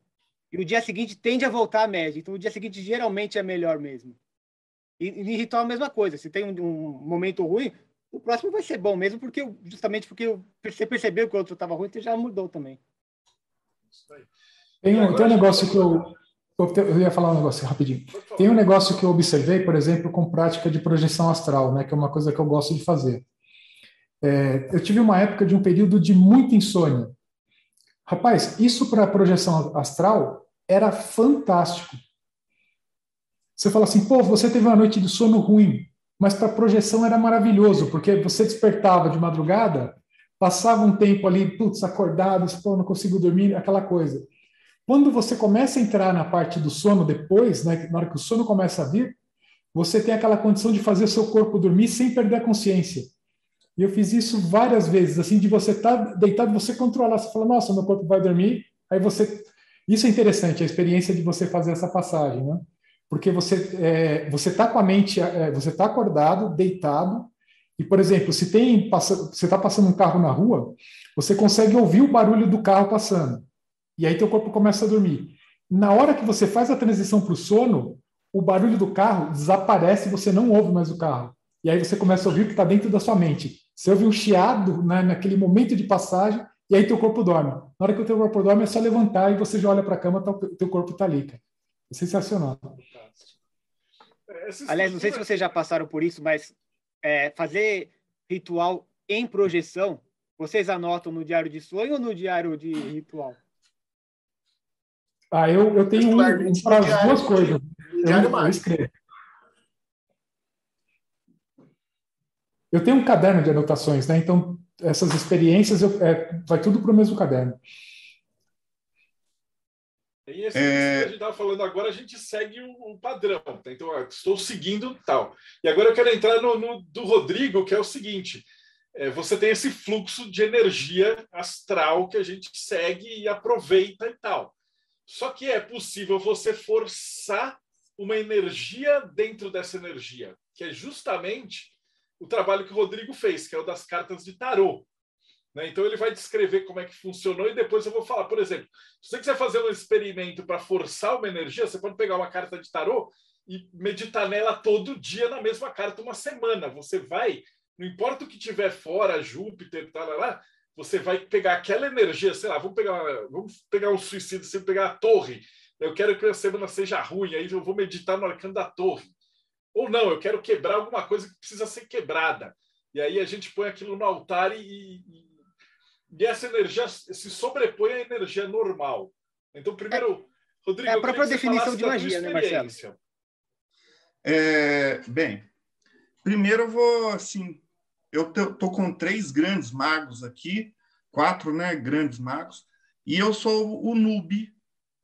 E o dia seguinte tende a voltar à média, então o dia seguinte geralmente é melhor mesmo. E, em ritual a mesma coisa. Se tem um, um, momento ruim, o próximo vai ser bom mesmo, porque justamente porque você percebeu que o outro estava ruim, você já mudou também. Tem um, tem um negócio que eu, eu ia falar um negócio rapidinho. Tem um negócio que eu observei, por exemplo, com prática de projeção astral, né, que é uma coisa que eu gosto de fazer. É, eu tive uma época de um período de muita insônia. Rapaz, isso para projeção astral era fantástico. Você fala assim, pô, você teve uma noite de sono ruim, mas para projeção era maravilhoso, porque você despertava de madrugada, passava um tempo ali, putz, acordado, pô, não consigo dormir, aquela coisa. Quando você começa a entrar na parte do sono depois, né, na hora que o sono começa a vir, você tem aquela condição de fazer seu corpo dormir sem perder a consciência. E eu fiz isso várias vezes, assim, de você estar tá deitado, você controlar, você fala, nossa, meu corpo vai dormir, aí você... Isso é interessante, a experiência de você fazer essa passagem, né? Porque você é, você está com a mente, é, você está acordado, deitado, e por exemplo, se tem você está passando um carro na rua, você consegue ouvir o barulho do carro passando, e aí teu corpo começa a dormir. Na hora que você faz a transição para o sono, o barulho do carro desaparece, você não ouve mais o carro, e aí você começa a ouvir o que está dentro da sua mente. Você ouve um chiado né, naquele momento de passagem e aí teu corpo dorme. Na hora que o teu corpo dorme é só levantar e você já olha para a cama, o teu corpo está ali. Cara. Sensacional. Aliás, não sei se vocês já passaram por isso, mas é, fazer ritual em projeção, vocês anotam no diário de sonho ou no diário de ritual? Ah, eu, eu tenho um, um para as duas coisas. Eu, eu escrevo. Eu tenho um caderno de anotações, né? Então, essas experiências eu, é, vai tudo para o mesmo caderno. E esse é... que a gente estava falando agora, a gente segue o, o padrão. Tá? Então, estou seguindo tal. E agora eu quero entrar no, no do Rodrigo, que é o seguinte: é, você tem esse fluxo de energia astral que a gente segue e aproveita e tal. Só que é possível você forçar uma energia dentro dessa energia, que é justamente o trabalho que o Rodrigo fez, que é o das cartas de tarô. Né? Então ele vai descrever como é que funcionou e depois eu vou falar. Por exemplo, se você quiser fazer um experimento para forçar uma energia, você pode pegar uma carta de tarô e meditar nela todo dia na mesma carta uma semana. Você vai, não importa o que tiver fora, Júpiter, tal, lá, lá, você vai pegar aquela energia, sei lá, vamos pegar, vamos pegar um suicídio, você pegar a torre. Eu quero que a semana seja ruim, aí eu vou meditar no arcano da torre. Ou não, eu quero quebrar alguma coisa que precisa ser quebrada. E aí a gente põe aquilo no altar e, e, e essa energia se sobrepõe à energia normal. Então, primeiro, é, Rodrigo, é a própria definição de magia, né, Marcelo? É, bem, primeiro eu vou assim, eu tô com três grandes magos aqui, quatro, né, grandes magos, e eu sou o noob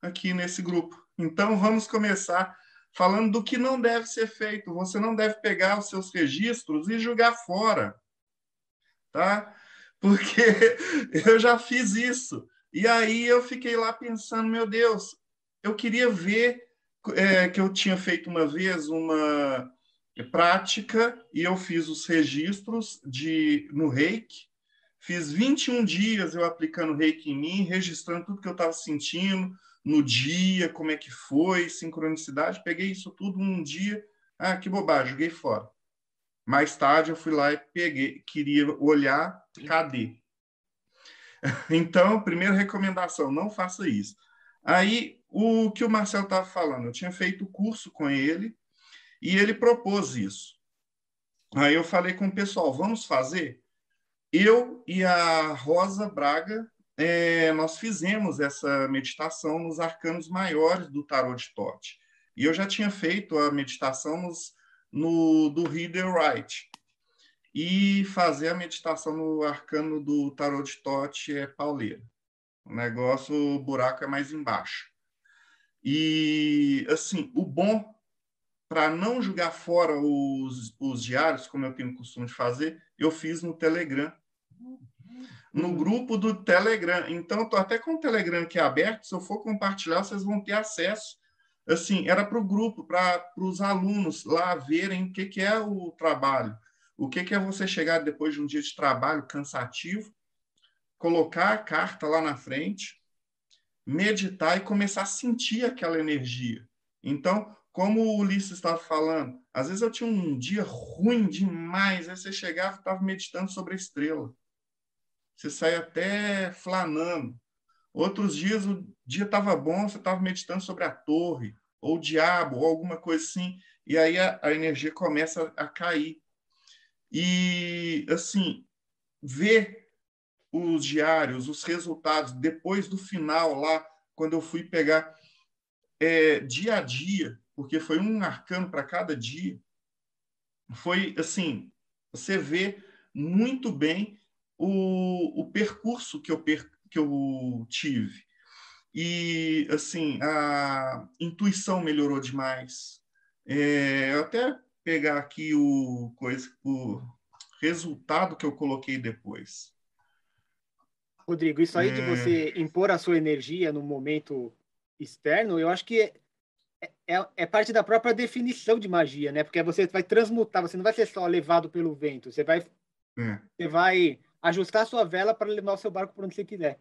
aqui nesse grupo. Então vamos começar falando do que não deve ser feito. Você não deve pegar os seus registros e jogar fora, tá? Porque eu já fiz isso. E aí eu fiquei lá pensando, meu Deus, eu queria ver é, que eu tinha feito uma vez uma prática e eu fiz os registros de no reiki. Fiz 21 dias eu aplicando reiki em mim, registrando tudo que eu estava sentindo no dia, como é que foi, sincronicidade. Peguei isso tudo num dia. Ah, que bobagem, joguei fora. Mais tarde eu fui lá e peguei, queria olhar, cadê? Então, primeira recomendação, não faça isso. Aí, o que o Marcelo estava falando, eu tinha feito curso com ele e ele propôs isso. Aí eu falei com o pessoal, vamos fazer? Eu e a Rosa Braga, é, nós fizemos essa meditação nos arcanos maiores do Tarot de Tote. E eu já tinha feito a meditação nos no do Reader Wright. E fazer a meditação no arcano do tarot de Tote é pauleira. O negócio, o buraco é mais embaixo. E, assim, o bom para não jogar fora os, os diários, como eu tenho o costume de fazer, eu fiz no Telegram. No grupo do Telegram. Então, estou até com o Telegram aqui aberto. Se eu for compartilhar, vocês vão ter acesso assim, era para o grupo, para os alunos lá verem o que, que é o trabalho, o que, que é você chegar depois de um dia de trabalho cansativo, colocar a carta lá na frente, meditar e começar a sentir aquela energia. Então, como o Ulisses estava falando, às vezes eu tinha um dia ruim demais, aí você chegava e estava meditando sobre a estrela. Você sai até flanando. Outros dias o dia estava bom, você estava meditando sobre a torre, ou o diabo, ou alguma coisa assim, e aí a, a energia começa a, cair. E, assim, ver os diários, os resultados, depois do final lá, quando eu fui pegar é, dia a dia, porque foi um arcano para cada dia, foi assim, você vê muito bem o, o percurso que eu, per, que eu tive. E, assim, a intuição melhorou demais. É, eu até pegar aqui o, coisa, o resultado que eu coloquei depois. Rodrigo, isso aí é... de você impor a sua energia no momento externo, eu acho que é, é, é, parte da própria definição de magia, né? Porque você vai transmutar, você não vai ser só levado pelo vento, você vai, é. você vai ajustar sua vela para levar o seu barco para onde você quiser.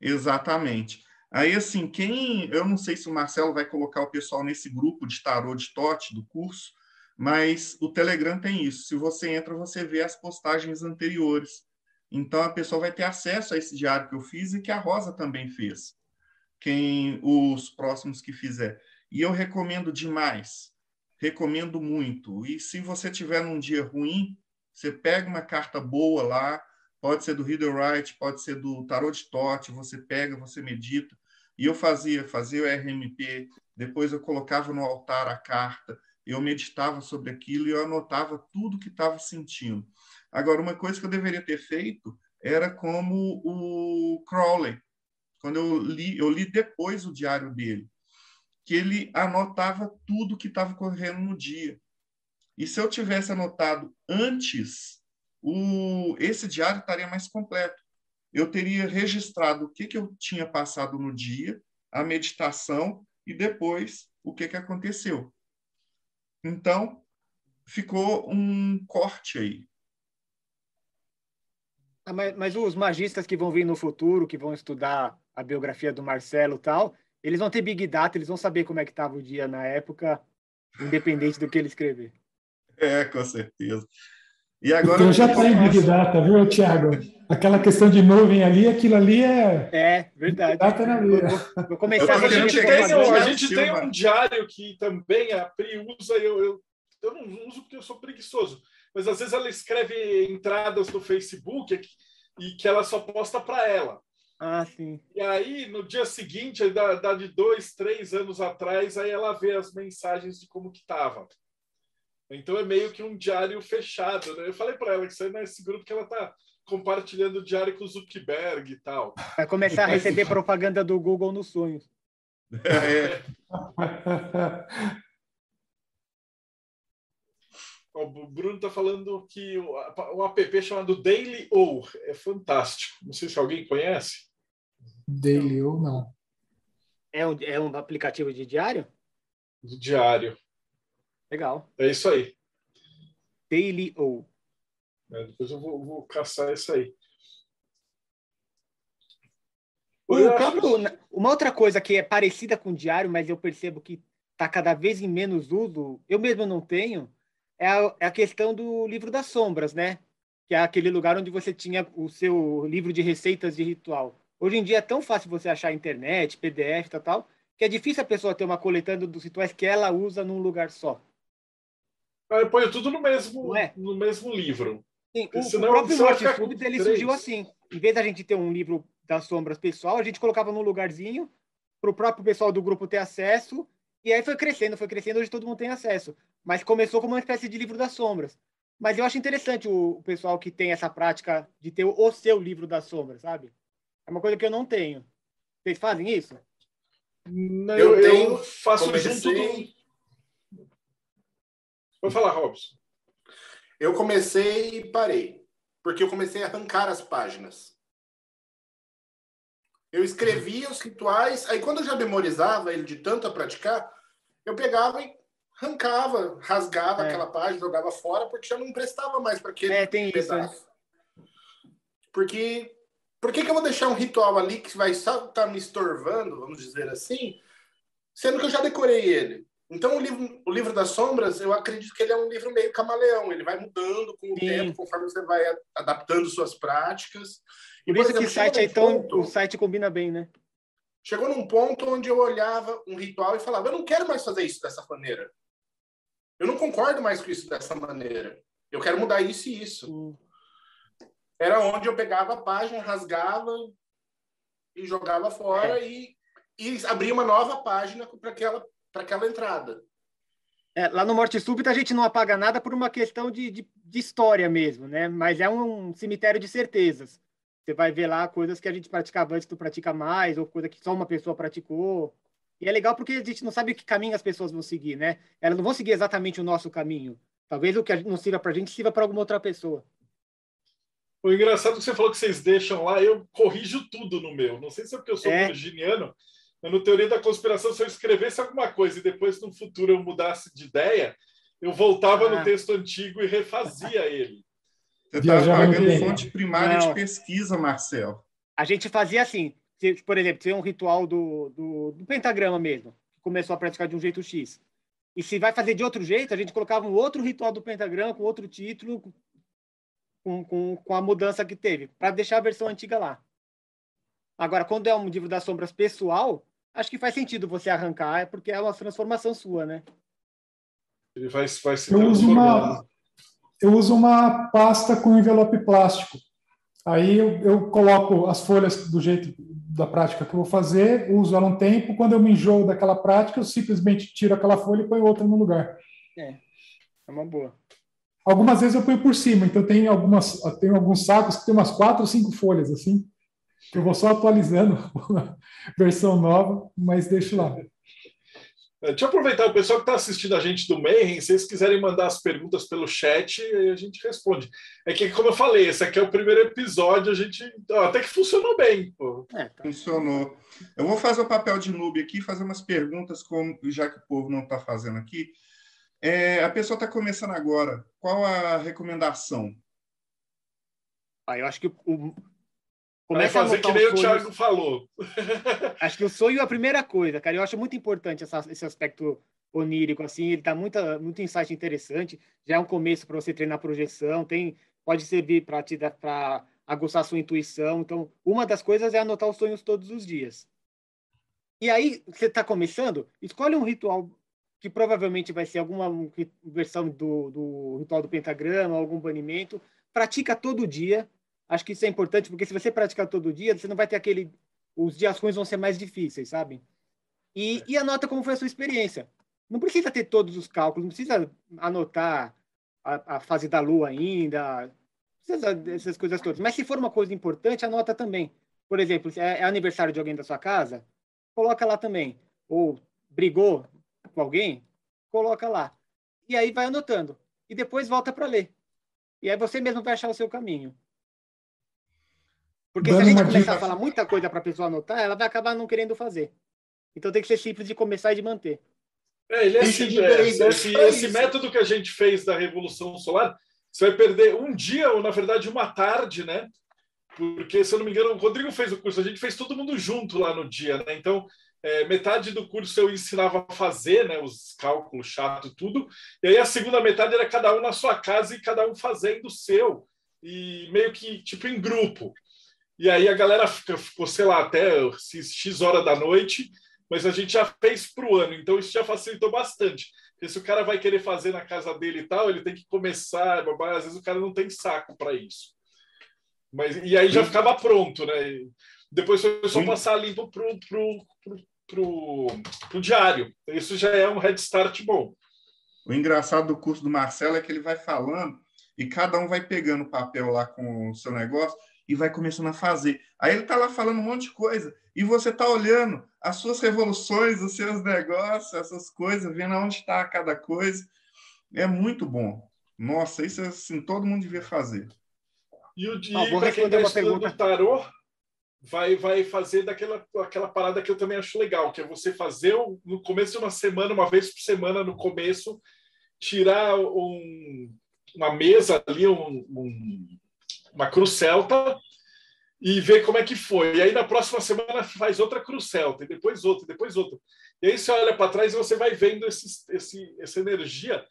Exatamente. Aí, assim, quem. Eu não sei se o Marcelo vai colocar o pessoal nesse grupo de tarô de Tote do curso, mas o Telegram tem isso. Se você entra, você vê as postagens anteriores. Então a pessoa vai ter acesso a esse diário que eu fiz e que a Rosa também fez. Quem os próximos que fizer. E eu recomendo demais. Recomendo muito. E se você tiver num dia ruim, você pega uma carta boa lá, pode ser do Reader Write, pode ser do Tarot de Tote, você pega, você medita. E eu fazia, fazia o RMP, depois eu colocava no altar a carta, eu meditava sobre aquilo e eu anotava tudo que estava sentindo. Agora, uma coisa que eu deveria ter feito era como o Crowley, quando eu li, eu li depois o diário dele, que ele anotava tudo que estava correndo no dia. E se eu tivesse anotado antes, o, esse diário estaria mais completo. Eu teria registrado o que, que eu tinha passado no dia, a meditação e depois o que, que aconteceu. Então, ficou um corte aí. Ah, mas, mas, os magistas que vão vir no futuro, que vão estudar a biografia do Marcelo tal, eles vão ter Big Data, eles vão saber como é que estava o dia na época, independente do que ele escrever. É, com certeza. E agora então já está em Big Data, viu, Thiago? Aquela questão de nuvem ali, aquilo ali é. É, verdade. Data na vida. Vou, vou começar a, gente tem, um, a gente tem um diário que também a Pri usa, eu, eu, eu não uso porque eu sou preguiçoso, mas às vezes ela escreve entradas no Facebook e que ela só posta para ela. Ah, sim. E aí, no dia seguinte, dá, dá de dois, três anos atrás, aí ela vê as mensagens de como que estava. Então é meio que um diário fechado. Né? Eu falei para ela que isso aí não é esse grupo que ela está compartilhando o diário com o Zuckerberg e tal. Vai começar a receber propaganda do Google nos sonhos. É. o Bruno está falando que o, app chamado Daily ou é fantástico. Não sei se alguém conhece. Daily ou não. É um, é um aplicativo de diário? De diário. Legal. É isso aí. Daily ou. É, depois eu vou, vou, caçar isso aí. O próprio, uma outra coisa que é parecida com o diário, mas eu percebo que está cada vez em menos uso, eu mesmo não tenho, é a, é a, questão do livro das sombras, né? Que é aquele lugar onde você tinha o seu livro de receitas de ritual. Hoje em dia é tão fácil você achar internet, PDF, tal, tal, que é difícil a pessoa ter uma coletânea dos rituais que ela usa num lugar só. Eu ponho tudo no mesmo, é? no mesmo livro. Sim, o, senão, o próprio Morte Súbita, ele surgiu assim. Em vez da gente ter um livro das sombras pessoal, a gente colocava num lugarzinho para o próprio pessoal do grupo ter acesso. E aí foi crescendo, foi crescendo, hoje todo mundo tem acesso. Mas começou como uma espécie de livro das sombras. Mas eu acho interessante o, o pessoal que tem essa prática de ter o, o seu livro das sombras, sabe? É uma coisa que eu não tenho. Vocês fazem isso? Não, eu, eu, tenho, faço comecei... junto do, Vou falar, Robson. Eu comecei e parei, porque eu comecei a arrancar as páginas. Eu escrevia os rituais, aí quando eu já memorizava ele de tanto a praticar, eu pegava e arrancava, rasgava é. aquela página, jogava fora, porque já não prestava mais para aquele é, tem pedaço. Isso, né? Porque por que, que eu vou deixar um ritual ali que vai só estar tá me estorvando, vamos dizer assim, sendo que eu já decorei ele? Então, o livro, o livro das sombras, eu acredito que ele é um livro meio camaleão. Ele vai mudando com o Sim. tempo, conforme você vai adaptando suas práticas. E, por, por isso exemplo, que site é tão, ponto, o site combina bem, né? Chegou num ponto onde eu olhava um ritual e falava: eu não quero mais fazer isso dessa maneira. Eu não concordo mais com isso dessa maneira. Eu quero mudar isso e isso. Hum. Era onde eu pegava a página, rasgava e jogava fora é. e, e abria uma nova página para aquela para aquela entrada. É, lá no Morte Súbita a gente não apaga nada por uma questão de, de, de, história mesmo, né? Mas é um cemitério de certezas. Você vai ver lá coisas que a gente praticava antes, tu pratica mais, ou coisa que só uma pessoa praticou. E é legal porque a gente não sabe que caminho as pessoas vão seguir, né? Elas não vão seguir exatamente o nosso caminho. Talvez o que não sirva para a gente sirva para alguma outra pessoa. O engraçado é que você falou que vocês deixam lá, eu corrijo tudo no meu. Não sei se é porque eu sou é. virginiano, no Teoria da Conspiração, se eu escrevesse alguma coisa e depois no futuro eu mudasse de ideia, eu voltava ah. no texto antigo e refazia ele. Você está pagando fonte primária Não. de pesquisa, Marcelo. A gente fazia assim, por exemplo, tem um ritual do, do, do, pentagrama mesmo, que começou a praticar de um jeito X. E se vai fazer de outro jeito, a gente colocava um outro ritual do pentagrama com outro título, com, com, com a mudança que teve, para deixar a versão antiga lá. Agora, quando é um livro das sombras pessoal, acho que faz sentido você arrancar, é porque é uma transformação sua, né? Ele vai, vai se eu uso uma Eu uso uma pasta com envelope plástico. Aí eu, eu, coloco as folhas do jeito da prática que eu vou fazer, uso ela um tempo. Quando eu me enjoo daquela prática, eu simplesmente tiro aquela folha e ponho outra no lugar. É, é uma boa. Algumas vezes eu ponho por cima, então tem algumas, tem alguns sacos que tem umas quatro ou cinco folhas assim, que eu vou só atualizando a versão nova, mas deixo lá. É, deixa eu aproveitar o pessoal que está assistindo a gente do Mayhem, se vocês quiserem mandar as perguntas pelo chat, a gente responde. É que, como eu falei, esse aqui é o primeiro episódio, a gente até que funcionou bem. Pô. É, tá. Funcionou. Eu vou fazer o papel de noob aqui, fazer umas perguntas, como já que o povo não está fazendo aqui. É, a pessoa está começando agora. Qual a recomendação? Ah, eu acho que o, Começa Vai fazer que nem o Thiago falou. Acho que o sonho é a primeira coisa, cara. Eu acho muito importante essa, esse aspecto onírico, assim, ele dá muita, muito insight interessante. Já é um começo para você treinar projeção, tem, pode servir para te para aguçar a sua intuição. Então, uma das coisas é anotar os sonhos todos os dias. E aí, você está começando, escolhe um ritual que provavelmente vai ser alguma versão do, do ritual do pentagrama, algum banimento. Pratica todo dia, Acho que isso é importante, porque se você praticar todo dia, você não vai ter aquele. Os dias ruins vão ser mais difíceis, sabe? E, é. e anota como foi a sua experiência. Não precisa ter todos os cálculos, não precisa anotar a, a fase da lua ainda, precisa dessas coisas todas. Mas se for uma coisa importante, anota também. Por exemplo, se é, é aniversário de alguém da sua casa, coloca lá também. Ou brigou com alguém, coloca lá. E aí vai anotando. E depois volta para ler. E aí você mesmo vai achar o seu caminho. Porque Dando se a gente começar dica... a falar muita coisa para a pessoa anotar, ela vai acabar não querendo fazer. Então tem que ser simples de começar e de manter. É, ele é simples. É, esse, esse método que a gente fez da Revolução Solar, você vai perder um dia, ou na verdade uma tarde, né? Porque, se eu não me engano, o Rodrigo fez o curso, a gente fez todo mundo junto lá no dia, né? Então, é, metade do curso eu ensinava a fazer, né? Os cálculos chato, tudo. E aí a segunda metade era cada um na sua casa e cada um fazendo o seu. E meio que, tipo, em grupo. E aí a galera fica, ficou, sei lá, até X hora da noite, mas a gente já fez para o ano, então isso já facilitou bastante. Porque se o cara vai querer fazer na casa dele e tal, ele tem que começar, às vezes o cara não tem saco para isso. Mas, e aí já ficava pronto, né? Depois foi só passar limpo para o pro, pro, pro, pro diário. Isso já é um head start bom. O engraçado do curso do Marcelo é que ele vai falando e cada um vai pegando o papel lá com o seu negócio e vai começando a fazer. Aí ele está lá falando um monte de coisa e você está olhando as suas revoluções, os seus negócios, essas coisas, vendo onde está cada coisa. É muito bom. Nossa, isso assim, todo mundo devia fazer. E o dia, ah, para quem está estudando pergunta. tarô, vai, vai fazer daquela aquela parada que eu também acho legal, que é você fazer no começo de uma semana, uma vez por semana no começo, tirar um, uma mesa ali, um, um uma cruz celta e ver como é que foi. E aí na próxima semana faz outra cruz celta, e depois outra, e depois outra. E aí você olha para trás e você vai vendo esse, esse, essa energia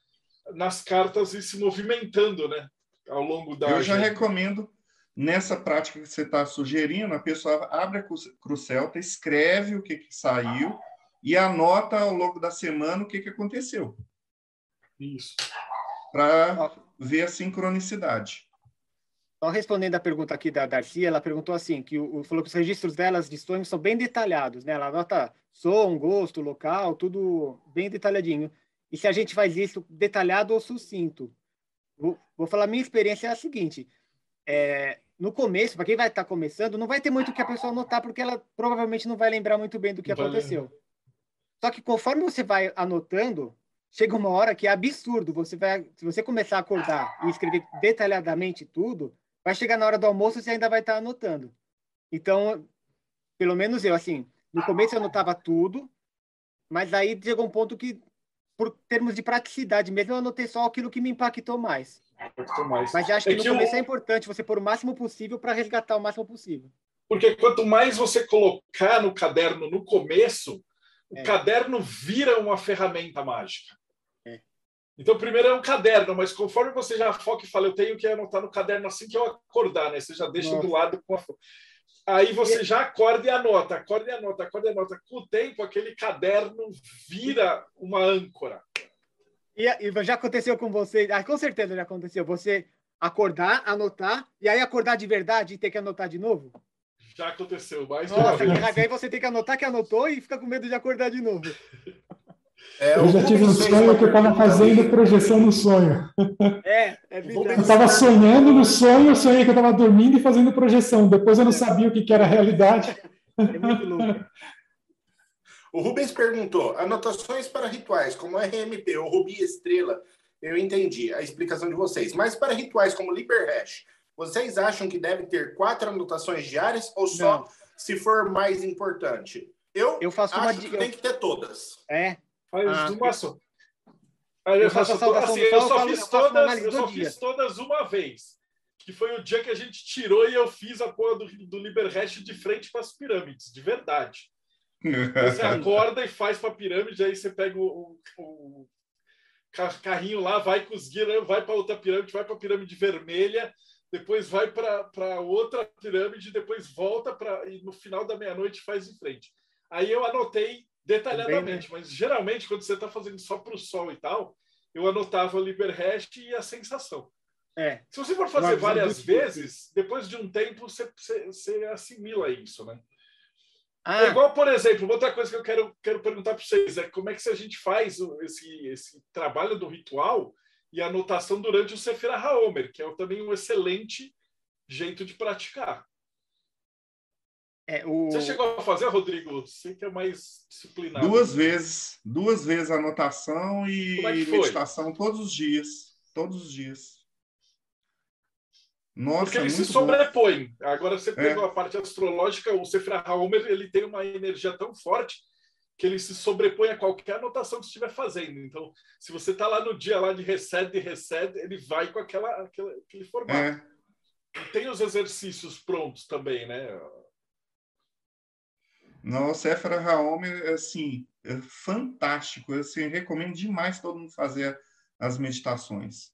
nas cartas e se movimentando, né? Ao longo da. Eu já recomendo nessa prática que você está sugerindo, a pessoa abre a cruz celta, escreve o que, que saiu e anota ao longo da semana o que, que aconteceu. Isso. Para ver a sincronicidade. Só respondendo a pergunta aqui da Darcy, ela perguntou assim, que o, falou que os registros delas de sonhos são bem detalhados, né? Ela anota som, gosto, local, tudo bem detalhadinho. E se a gente faz isso detalhado ou sucinto? Vou, vou falar, minha experiência é a seguinte, é, no começo, para quem vai estar tá começando, não vai ter muito que a pessoa anotar, porque ela provavelmente não vai lembrar muito bem do que aconteceu. Só que conforme você vai anotando, chega uma hora que é absurdo. Você vai, se você começar a acordar e escrever detalhadamente tudo, vai chegar na hora do almoço você ainda vai estar anotando. Então, pelo menos eu, assim, no começo eu anotava tudo, mas aí chegou um ponto que, por termos de praticidade mesmo, eu anotei só aquilo que me impactou mais. Impactou mais. Mas acho que é no que começo eu... é importante você pôr o máximo possível para resgatar o máximo possível. Porque quanto mais você colocar no caderno no começo, o é. caderno vira uma ferramenta mágica. Então, primeiro é um caderno, mas conforme você já foca e fala, eu tenho que anotar no caderno assim que eu acordar, né? Você já deixa Nossa. do lado com a... Aí você já acorda e anota, acorda e anota, acorda e anota. Com o tempo, aquele caderno vira uma âncora. E, e já aconteceu com você, ah, com certeza já aconteceu, você acordar, anotar, e aí acordar de verdade e ter que anotar de novo? Já aconteceu, mais Nossa, aí você tem que anotar que anotou e fica com medo de acordar de novo. É, eu já tive um sonho que eu estava fazendo projeção no sonho. É, é verdade. Eu estava sonhando no sonho, eu sonhei que eu estava dormindo e fazendo projeção. Depois eu não sabia o que, que era realidade. É muito louco. O Rubens perguntou: anotações para rituais como RMP ou Rubi Estrela. Eu entendi a explicação de vocês. Mas para rituais como LiberHash, vocês acham que deve ter quatro anotações diárias ou só não. se for mais importante? Eu, eu faço acho uma... que tem que ter todas. É, Faz ah, uma só. Aí eu, eu faço, faço assim, eu só, fiz, todas, eu só fiz todas uma vez. Que foi o dia que a gente tirou e eu fiz a porra do, do Liberhash de frente para as pirâmides, de verdade. Você acorda e faz para a pirâmide, aí você pega o, o, o carrinho lá, vai com os guias, vai para outra pirâmide, vai para a pirâmide vermelha, depois vai para outra pirâmide, depois volta para e no final da meia-noite faz em frente. Aí eu anotei detalhadamente, né? mas geralmente quando você está fazendo só para o sol e tal, eu anotava o Liberhash e a sensação. É. Se você for fazer várias vezes, depois de um tempo você, você, você assimila isso, né? Ah. É igual, por exemplo, outra coisa que eu quero, quero perguntar para vocês é como é que a gente faz esse, esse trabalho do ritual e a anotação durante o Sefira Haomer, que é também um excelente jeito de praticar. É, o... Você chegou a fazer, Rodrigo? Você que é mais disciplinado. Duas vezes. Duas vezes anotação e é meditação todos os dias. Todos os dias. Nossa, Porque ele se sobrepõe. Bom. Agora você pegou é. a parte astrológica, o Sefer Haomer, ele tem uma energia tão forte que ele se sobrepõe a qualquer anotação que você estiver fazendo. Então, se você está lá no dia lá de recebe e recebe, ele vai com aquela, aquela aquele formato. É. Tem os exercícios prontos também, né? Não, o Sefer Haomer, assim, é fantástico. Eu assim, recomendo demais todo mundo fazer as meditações.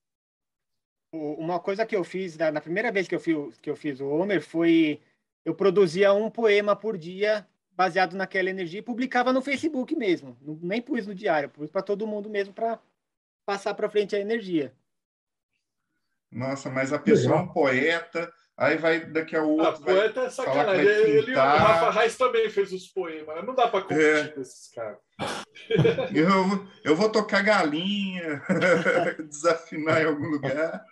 Uma coisa que eu fiz, na primeira vez que eu fiz, que eu fiz o Homer, foi eu produzia um poema por dia baseado naquela energia e publicava no Facebook mesmo. Nem pus no diário, pus para todo mundo mesmo para passar para frente a energia. Nossa, mas a pessoa é um poeta, Aí vai daqui a outro. Ah, poeta é sacanagem. Ele, o Rafa Reis também fez os poemas. Não dá para competir é. com esses caras. Eu, eu vou tocar galinha, desafinar em algum lugar.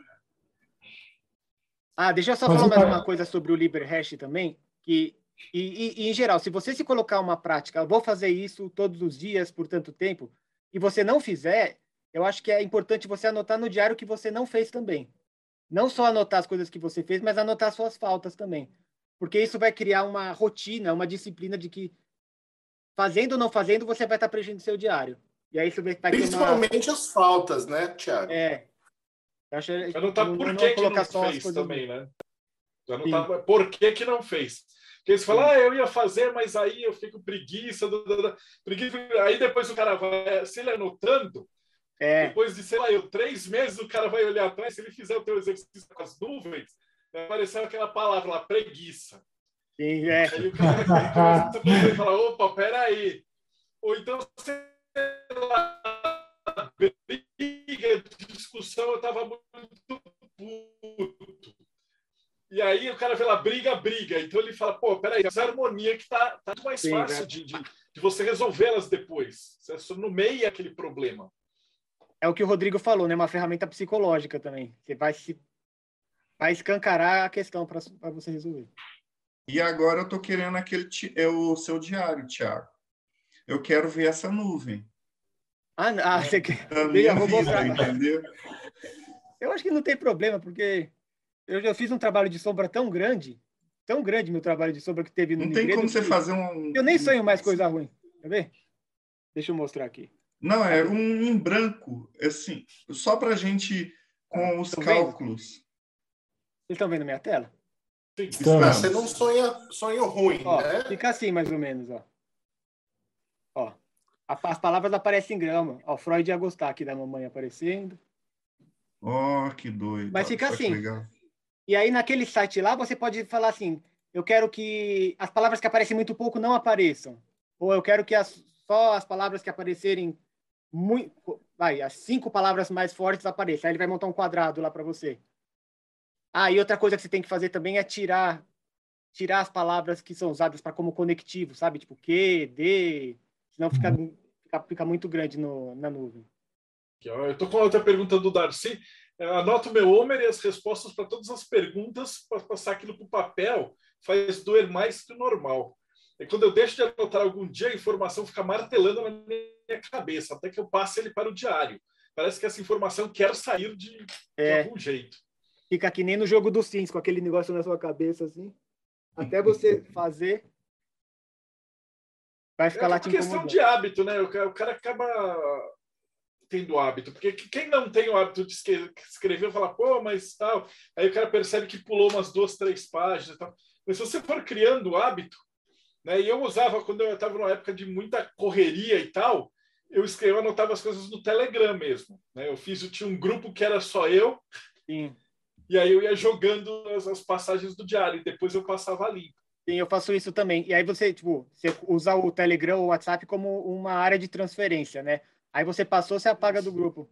Ah, deixa eu só falar mais uma coisa sobre o LiberHash também. Que, e, e, e, em geral, se você se colocar uma prática, eu vou fazer isso todos os dias por tanto tempo, e você não fizer, eu acho que é importante você anotar no diário que você não fez também. Não só anotar as coisas que você fez, mas anotar suas faltas também. Porque isso vai criar uma rotina, uma disciplina de que fazendo ou não fazendo, você vai estar preenchendo seu diário. E aí você vai Principalmente uma... as faltas, né, Thiago? É. Eu acho, Já não tá por que, que não fez também, né? Já não tá por que, que não fez. Porque você fala, ah, eu ia fazer, mas aí eu fico preguiça, preguiça. Aí depois o cara vai, se ele anotando, é. Depois de, sei lá, eu, três meses, o cara vai olhar atrás, se ele fizer o teu exercício com as nuvens, vai aparecer aquela palavra lá, preguiça. Sim, é. Aí o cara vai falar, opa, peraí. Ou então, sei lá, briga, discussão, eu tava muito puto. E aí o cara vê lá, briga, briga. Então ele fala, pô, peraí, essa harmonia que tá, tá mais Sim, fácil é. de, de, de, você resolvê-las depois. Você nomeia aquele problema é o que o Rodrigo falou, né? Uma ferramenta psicológica também. Você vai se vai escancarar a questão para você resolver. E agora eu tô querendo aquele é o seu diário, Thiago. Eu quero ver essa nuvem. Ah, ah você quer? eu vou mostrar. Entendeu? Eu acho que não tem problema, porque eu já fiz um trabalho de sombra tão grande, tão grande meu trabalho de sombra que teve no Não tem como você fazer um. Eu nem sonho mais coisa ruim. Quer ver? Deixa eu mostrar aqui. Não, é um em branco, assim, só para a gente com os cálculos. Vocês estão vendo minha tela? Sim. Você não sonha sonho ruim, ó, né? Fica assim, mais ou menos, ó. Ó. As palavras aparecem em grama. Ó, Freud ia gostar aqui da mamãe aparecendo. Oh, que doido. Mas fica assim. E aí, naquele site lá, você pode falar assim: eu quero que as palavras que aparecem muito pouco não apareçam. Ou eu quero que as, só as palavras que aparecerem muito. Vai, as cinco palavras mais fortes apareçam. Aí ele vai montar um quadrado lá para você. Ah, e outra coisa que você tem que fazer também é tirar tirar as palavras que são usadas para como conectivo, sabe? Tipo que, de, senão fica, uhum. fica, fica muito grande no, na nuvem. Eu estou com outra pergunta do Darcy. Anota o meu Homer e as respostas para todas as perguntas para passar aquilo para o papel faz doer mais que o normal. E quando eu deixo de anotar algum dia, a informação fica martelando na minha cabeça, até que eu passe ele para o diário. Parece que essa informação quer sair de, é. de algum jeito. Fica que nem no jogo dos Sims, com aquele negócio na sua cabeça, assim. Até você fazer, vai ficar é lá te questão de hábito, né? O cara, o cara acaba tendo hábito, porque quem não tem o hábito de escrever fala, pô, mas tal, aí o cara percebe que pulou umas duas, três páginas e tal. Mas se você for criando o hábito, né? E eu usava quando eu estava numa época de muita correria e tal, eu escrevia, anotava as coisas no Telegram mesmo, né? Eu fiz, eu tinha um grupo que era só eu. Sim. E aí eu ia jogando as, as passagens do diário e depois eu passava limpo. Sim, eu faço isso também. E aí você, tipo, você usa o Telegram ou o WhatsApp como uma área de transferência, né? Aí você passou, você apaga do grupo.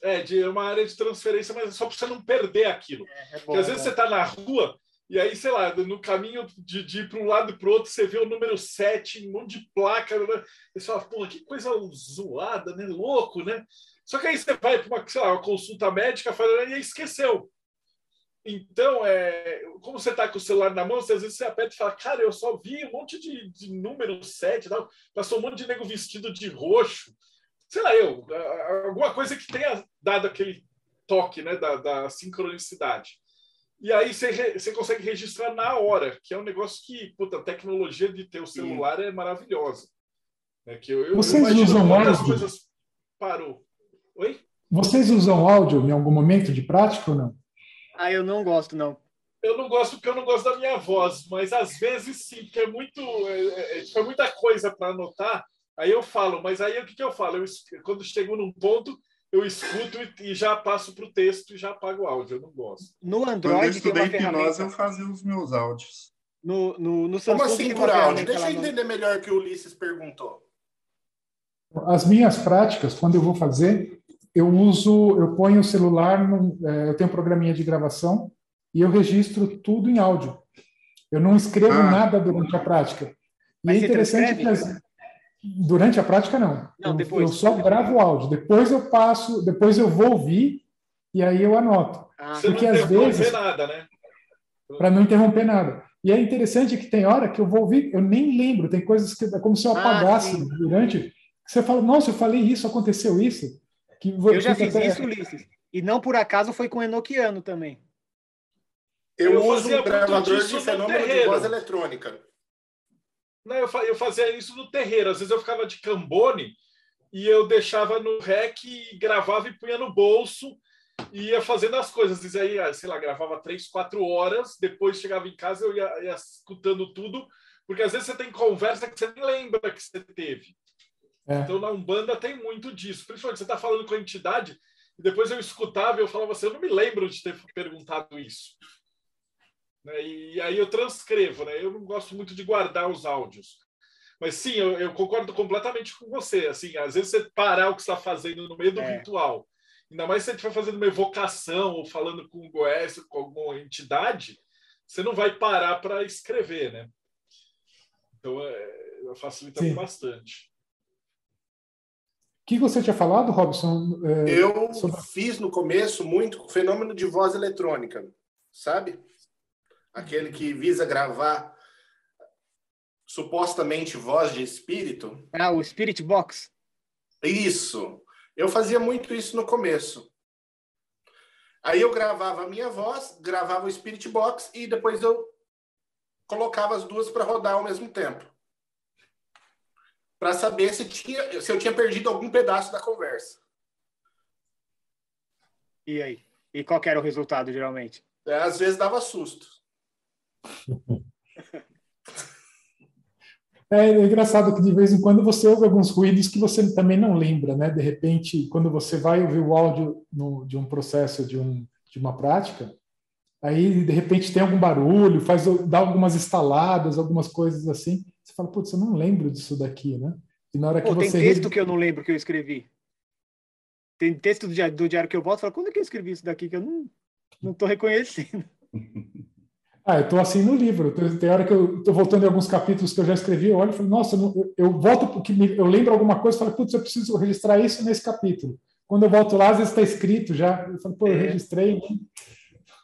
É, de é uma área de transferência, mas é só para você não perder aquilo. É, é bom, Porque às vezes é você está na rua e aí, sei lá, no caminho de, de ir para um lado e para o outro, você vê o número 7, um monte de placa. Né? Você fala, pô, que coisa zoada, né? Louco, né? Só que aí você vai para uma, uma consulta médica e aí esqueceu. Então, é, como você está com o celular na mão, você, às vezes você aperta e fala, cara, eu só vi um monte de, de número 7, tal. passou um monte de nego vestido de roxo. Sei lá, eu, alguma coisa que tenha dado aquele toque né, da, da sincronicidade. E aí você, você consegue registrar na hora, que é um negócio que, puta, a tecnologia de ter o celular Sim. é maravilhosa. É que eu, eu, Vocês eu usam áudio? coisas parou. Oi? Vocês usam áudio em algum momento de prática ou não? Ah, eu não gosto, não. Eu não gosto porque eu não gosto da minha voz, mas às vezes sim, porque é muito é, é, é, é muita coisa para anotar. Aí eu falo, mas aí o que, que eu falo? Eu, quando chego num ponto, eu escuto e, já passo para o texto e já apago o áudio. Eu não gosto. No Android, quando eu estudei hipnose, eu fazia os meus áudios. No, no, no Samsung, Como assim por áudio? Deixa eu entender melhor que o Ulisses perguntou. As minhas práticas, quando eu vou fazer, eu uso, eu ponho o celular, no, é, eu tenho um programinha de gravação e eu registro tudo em áudio. Eu não escrevo ah. nada durante a prática. E Mas é interessante que as, durante a prática não. não eu, depois. eu só gravo o áudio. Depois eu passo, depois eu vou ouvir e aí eu anoto. Ah. Porque às vezes nada, né? Para não interromper nada. E é interessante que tem hora que eu vou ouvir, eu nem lembro, tem coisas que é como se eu ah, apagasse ah, durante. Você fala, nossa, eu falei isso, aconteceu isso. Que eu já fiz até... isso, Ulisses. E não por acaso foi com Enoquiano também. Eu, eu uso um gravador de fenômeno de voz eletrônica. Eu, eu fazia isso no terreiro. Às vezes eu ficava de cambone e eu deixava no rec e gravava e punha no bolso e ia fazendo as coisas. E aí, ah, sei lá, gravava três, quatro horas. Depois chegava em casa eu ia, ia escutando tudo. Porque às vezes você tem conversa que você nem lembra que você teve. É. Então, na Umbanda tem muito disso. Principalmente, você está falando com a entidade, e depois eu escutava e eu falava assim, eu não me lembro de ter perguntado isso. Né? E aí eu transcrevo, né? Eu não gosto muito de guardar os áudios. Mas sim, eu, eu concordo completamente com você. Assim, às vezes você parar o que está fazendo no meio do é. ritual, ainda mais se você estiver fazendo uma evocação ou falando com o Goés, com alguma entidade, você não vai parar para escrever, né? Então, é, facilita sim. bastante que você tinha falado, Robson? É, eu sobre... fiz no começo muito fenômeno de voz eletrônica, sabe? Aquele que visa gravar supostamente voz de espírito. Ah, o Spirit Box. Isso. Eu fazia muito isso no começo. Aí eu gravava a minha voz, gravava o Spirit Box e depois eu colocava as duas para rodar ao mesmo tempo para saber se, tinha, se eu tinha perdido algum pedaço da conversa. E aí? E qual era o resultado, geralmente? É, às vezes dava susto. É, é engraçado que de vez em quando você ouve alguns ruídos que você também não lembra, né? De repente, quando você vai ouvir o áudio no, de um processo, de, um, de uma prática, aí de repente tem algum barulho, faz dá algumas estaladas, algumas coisas assim. Você fala, putz, eu não lembro disso daqui, né? E na hora que Pô, você tem texto que eu não lembro que eu escrevi. Tem texto do diário, do diário que eu volto e falo, quando é que eu escrevi isso daqui que eu não não estou reconhecendo? Ah, eu estou assim no livro. Tem hora que eu estou voltando em alguns capítulos que eu já escrevi, eu olho e falo, nossa, eu, eu volto porque eu lembro alguma coisa e falo, putz, eu preciso registrar isso nesse capítulo. Quando eu volto lá, às vezes está escrito já. Eu falo, pô, eu é. registrei. Né?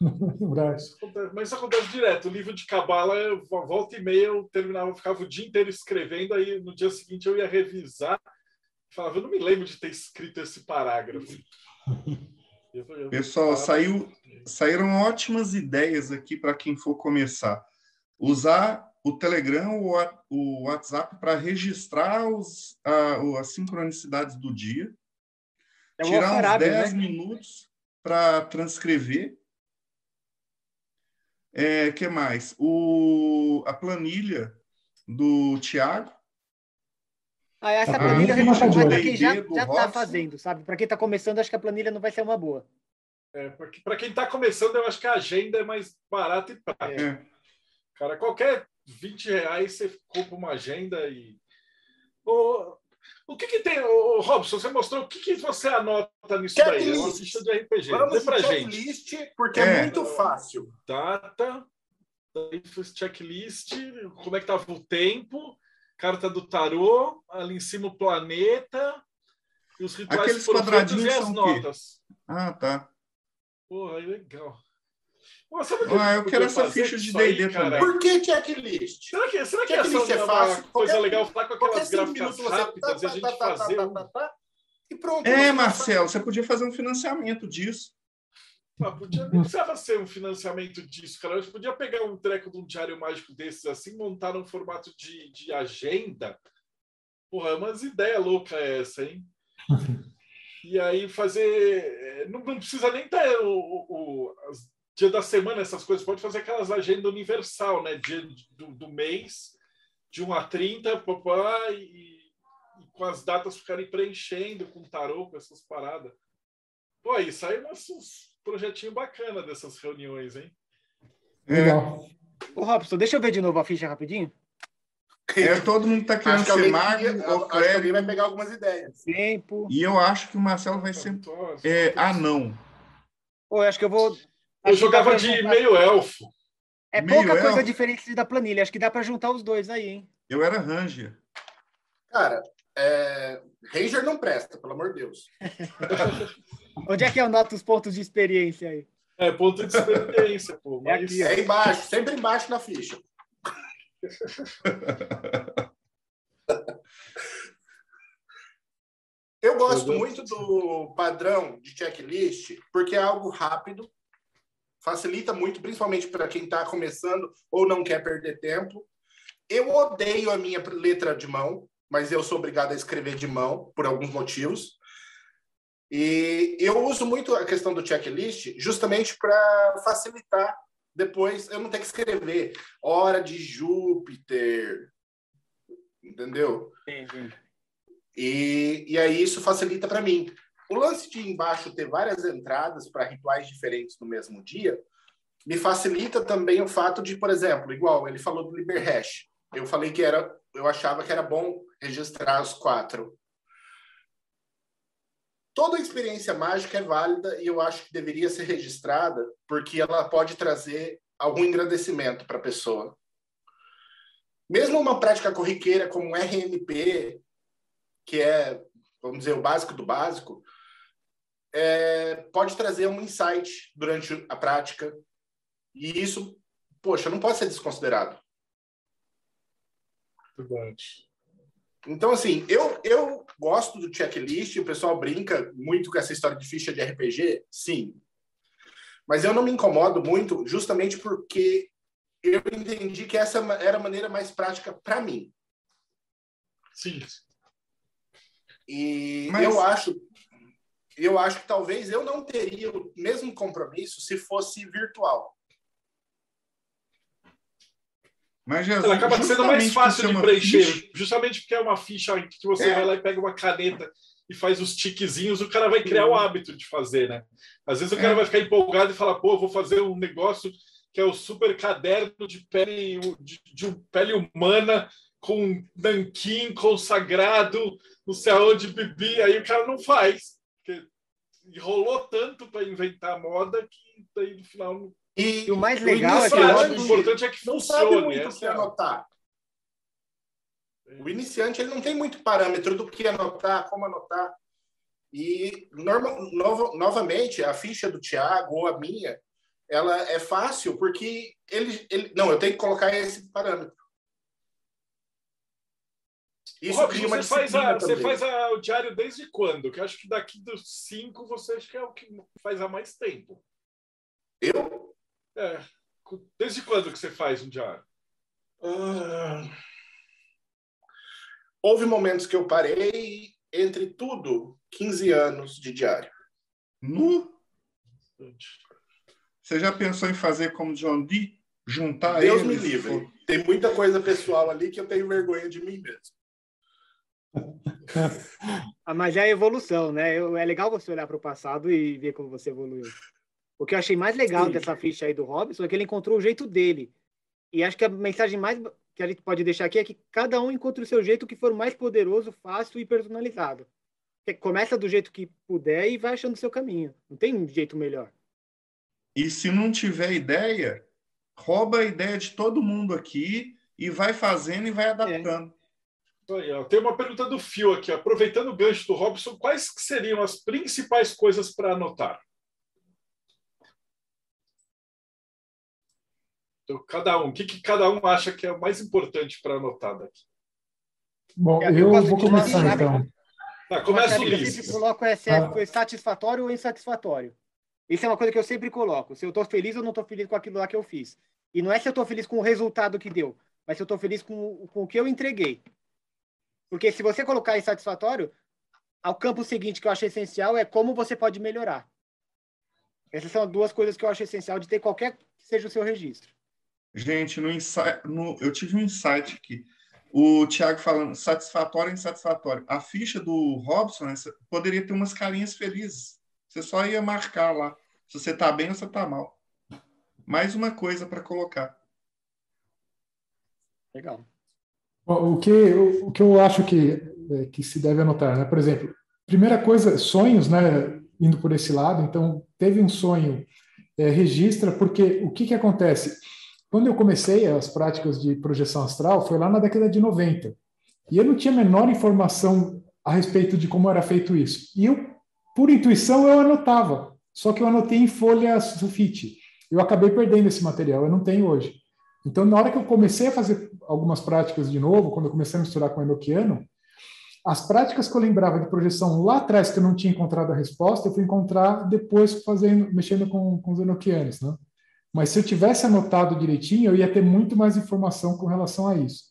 Mas isso acontece direto. O livro de Cabala, volta e meia, eu terminava, eu ficava o dia inteiro escrevendo, aí no dia seguinte eu ia revisar. Falava, eu não me lembro de ter escrito esse parágrafo. Pessoal, saiu, saíram ótimas ideias aqui para quem for começar. Usar o Telegram ou o WhatsApp para registrar os, a, as sincronicidades do dia. É tirar uns 10 né? minutos para transcrever. É, que mais? O, a planilha do Tiago. Ah, essa planilha ah, recomendo para quem já está fazendo, sabe? Para quem está começando, acho que a planilha não vai ser uma boa. É, para quem está começando, eu acho que a agenda é mais barata e prática. É. Cara, qualquer 20 reais você compra uma agenda e. O, o que, que tem, o Robson? Você mostrou o que, que você anota nisso checklist. daí? É uma ficha de RPG. Vamos para checklist, gente. porque é, é muito fácil. Data, checklist, como é que estava o tempo carta do tarô, ali em cima o planeta, e os rituais Aqueles quadradinhos e as notas. Ah, tá. Porra, legal. Pô, ah, eu quero essa ficha de D&D também. Por que checklist? Será que, será que checklist é fácil? coisa qualquer, legal falar com aquelas gráficas rápidas e a gente fazer um... E pronto. É, Marcelo, você podia fazer um financiamento disso. Ah, podia, não precisava ser um financiamento disso, cara. A gente podia pegar um treco de um diário mágico desses assim, montar num formato de, de agenda. Porra, é umas ideias loucas essa, hein? e aí fazer. Não, não precisa nem ter o, o, o dia da semana, essas coisas. Pode fazer aquelas agendas universal, né? Dia do, do mês, de 1 a 30, papá, e, e com as datas ficarem preenchendo com tarô, com essas paradas. Pô, aí é uns projetinho bacana dessas reuniões, hein? Legal. Ô, Robson, deixa eu ver de novo a ficha rapidinho. É, todo mundo está querendo ser mago. Acho que alguém vai pegar algumas ideias. Tempo. E eu acho que o Marcelo vai ser é, anão. Pô, eu acho que eu vou. Eu jogava de meio elfo. É meio pouca elfo. coisa diferente da planilha. Acho que dá para juntar os dois aí, hein? Eu era Ranger. Cara, é... Ranger não presta, pelo amor de Deus. Onde é que eu noto os pontos de experiência aí? É, ponto de experiência, pô. É mas... É, aqui, é embaixo, sempre embaixo na ficha. Eu gosto muito do padrão de checklist, porque é algo rápido, facilita muito, principalmente para quem está começando ou não quer perder tempo. Eu odeio a minha letra de mão, mas eu sou obrigado a escrever de mão por alguns motivos. E eu uso muito a questão do checklist justamente para facilitar depois eu não ter que escrever hora de Júpiter, entendeu? Entendi. E, e aí isso facilita para mim. O lance de embaixo ter várias entradas para rituais diferentes no mesmo dia me facilita também o fato de, por exemplo, igual ele falou do Liber Hash. Eu falei que era, eu achava que era bom registrar os quatro toda experiência mágica é válida e eu acho que deveria ser registrada porque ela pode trazer algum engrandecimento para a pessoa. Mesmo uma prática corriqueira como RMP, que é, vamos dizer, o básico do básico, é, pode trazer um insight durante a prática. E isso, poxa, não pode ser desconsiderado. Verdade. Então, assim, eu, eu gosto do checklist, o pessoal brinca muito com essa história de ficha de RPG, sim. Mas eu não me incomodo muito, justamente porque eu entendi que essa era a maneira mais prática para mim. Sim. E Mas... eu acho eu acho que talvez eu não teria o mesmo compromisso se fosse virtual. Mas ela acaba sendo mais fácil de preencher, ficha... justamente porque é uma ficha que você é. vai lá e pega uma caneta e faz os tiquezinhos, o cara vai criar o hábito de fazer, né? Às vezes o cara é. vai ficar empolgado e falar, pô, vou fazer um negócio que é o super caderno de pele de, de pele humana com nanquim consagrado, não sei aonde bebi, aí o cara não faz. Porque rolou tanto para inventar moda que daí no final. E, o mais legal é que o importante é que não. Sabe muito o que anotar. O iniciante ele não tem muito parâmetro do que anotar, como anotar. E norma, no, novamente a ficha do Tiago ou a minha, ela é fácil porque ele, ele não, eu tenho que colocar esse parâmetro. Isso Rob, você faz, a, você faz a, o diário desde quando? Que acho que daqui dos cinco você acha que é o que faz há mais tempo. Eu? É. Desde quando que você faz um diário? Uh... Houve momentos que eu parei entre tudo 15 anos de diário. Nu? Você já pensou em fazer como John Dee? Juntar Deus eles? me livre. Tem muita coisa pessoal ali que eu tenho vergonha de mim mesmo. Ah, mas é evolução, né? É legal você olhar para o passado e ver como você evoluiu. O que eu achei mais legal Sim. dessa ficha aí do Robson é que ele encontrou o jeito dele. E acho que a mensagem mais que a gente pode deixar aqui é que cada um encontre o seu jeito que for mais poderoso, fácil e personalizado. Você começa do jeito que puder e vai achando o seu caminho. Não tem um jeito melhor. E se não tiver ideia, rouba a ideia de todo mundo aqui e vai fazendo e vai adaptando. É. Tem uma pergunta do Fio aqui. Aproveitando o gancho do Robson, quais seriam as principais coisas para anotar? Então, cada um, o que, que cada um acha que é o mais importante para anotar daqui? Bom, eu, eu vou começar então. Tá, começa o Ulisses. Eu coloco se ah. foi satisfatório ou insatisfatório. Isso é uma coisa que eu sempre coloco. Se eu estou feliz ou não estou feliz com aquilo lá que eu fiz. E não é se eu estou feliz com o resultado que deu, mas se eu estou feliz com, com o que eu entreguei. Porque se você colocar insatisfatório, ao campo seguinte que eu acho essencial é como você pode melhorar. Essas são duas coisas que eu acho essencial de ter qualquer que seja o seu registro. Gente, no, insight, no eu tive um insight aqui. O Thiago falando satisfatório e insatisfatório. A ficha do Robson poderia ter umas carinhas felizes. Você só ia marcar lá se você está bem ou se está mal. Mais uma coisa para colocar. Legal. O que, o, que eu acho que, é, que se deve anotar, né? Por exemplo, primeira coisa, sonhos, né? Indo por esse lado, então teve um sonho, é, registra, porque o que, que acontece? Quando eu comecei as práticas de projeção astral, foi lá na década de 90, e eu não tinha a menor informação a respeito de como era feito isso. E eu, por intuição, eu anotava, só que eu anotei em folha sulfite. Eu acabei perdendo esse material, eu não tenho hoje. Então, na hora que eu comecei a fazer algumas práticas de novo, quando eu comecei a misturar com o enoquiano, as práticas que eu lembrava de projeção lá atrás, que eu não tinha encontrado a resposta, eu fui encontrar depois fazendo, mexendo com, com os enoquianos, né? Mas se eu tivesse anotado direitinho, eu ia ter muito mais informação com relação a isso.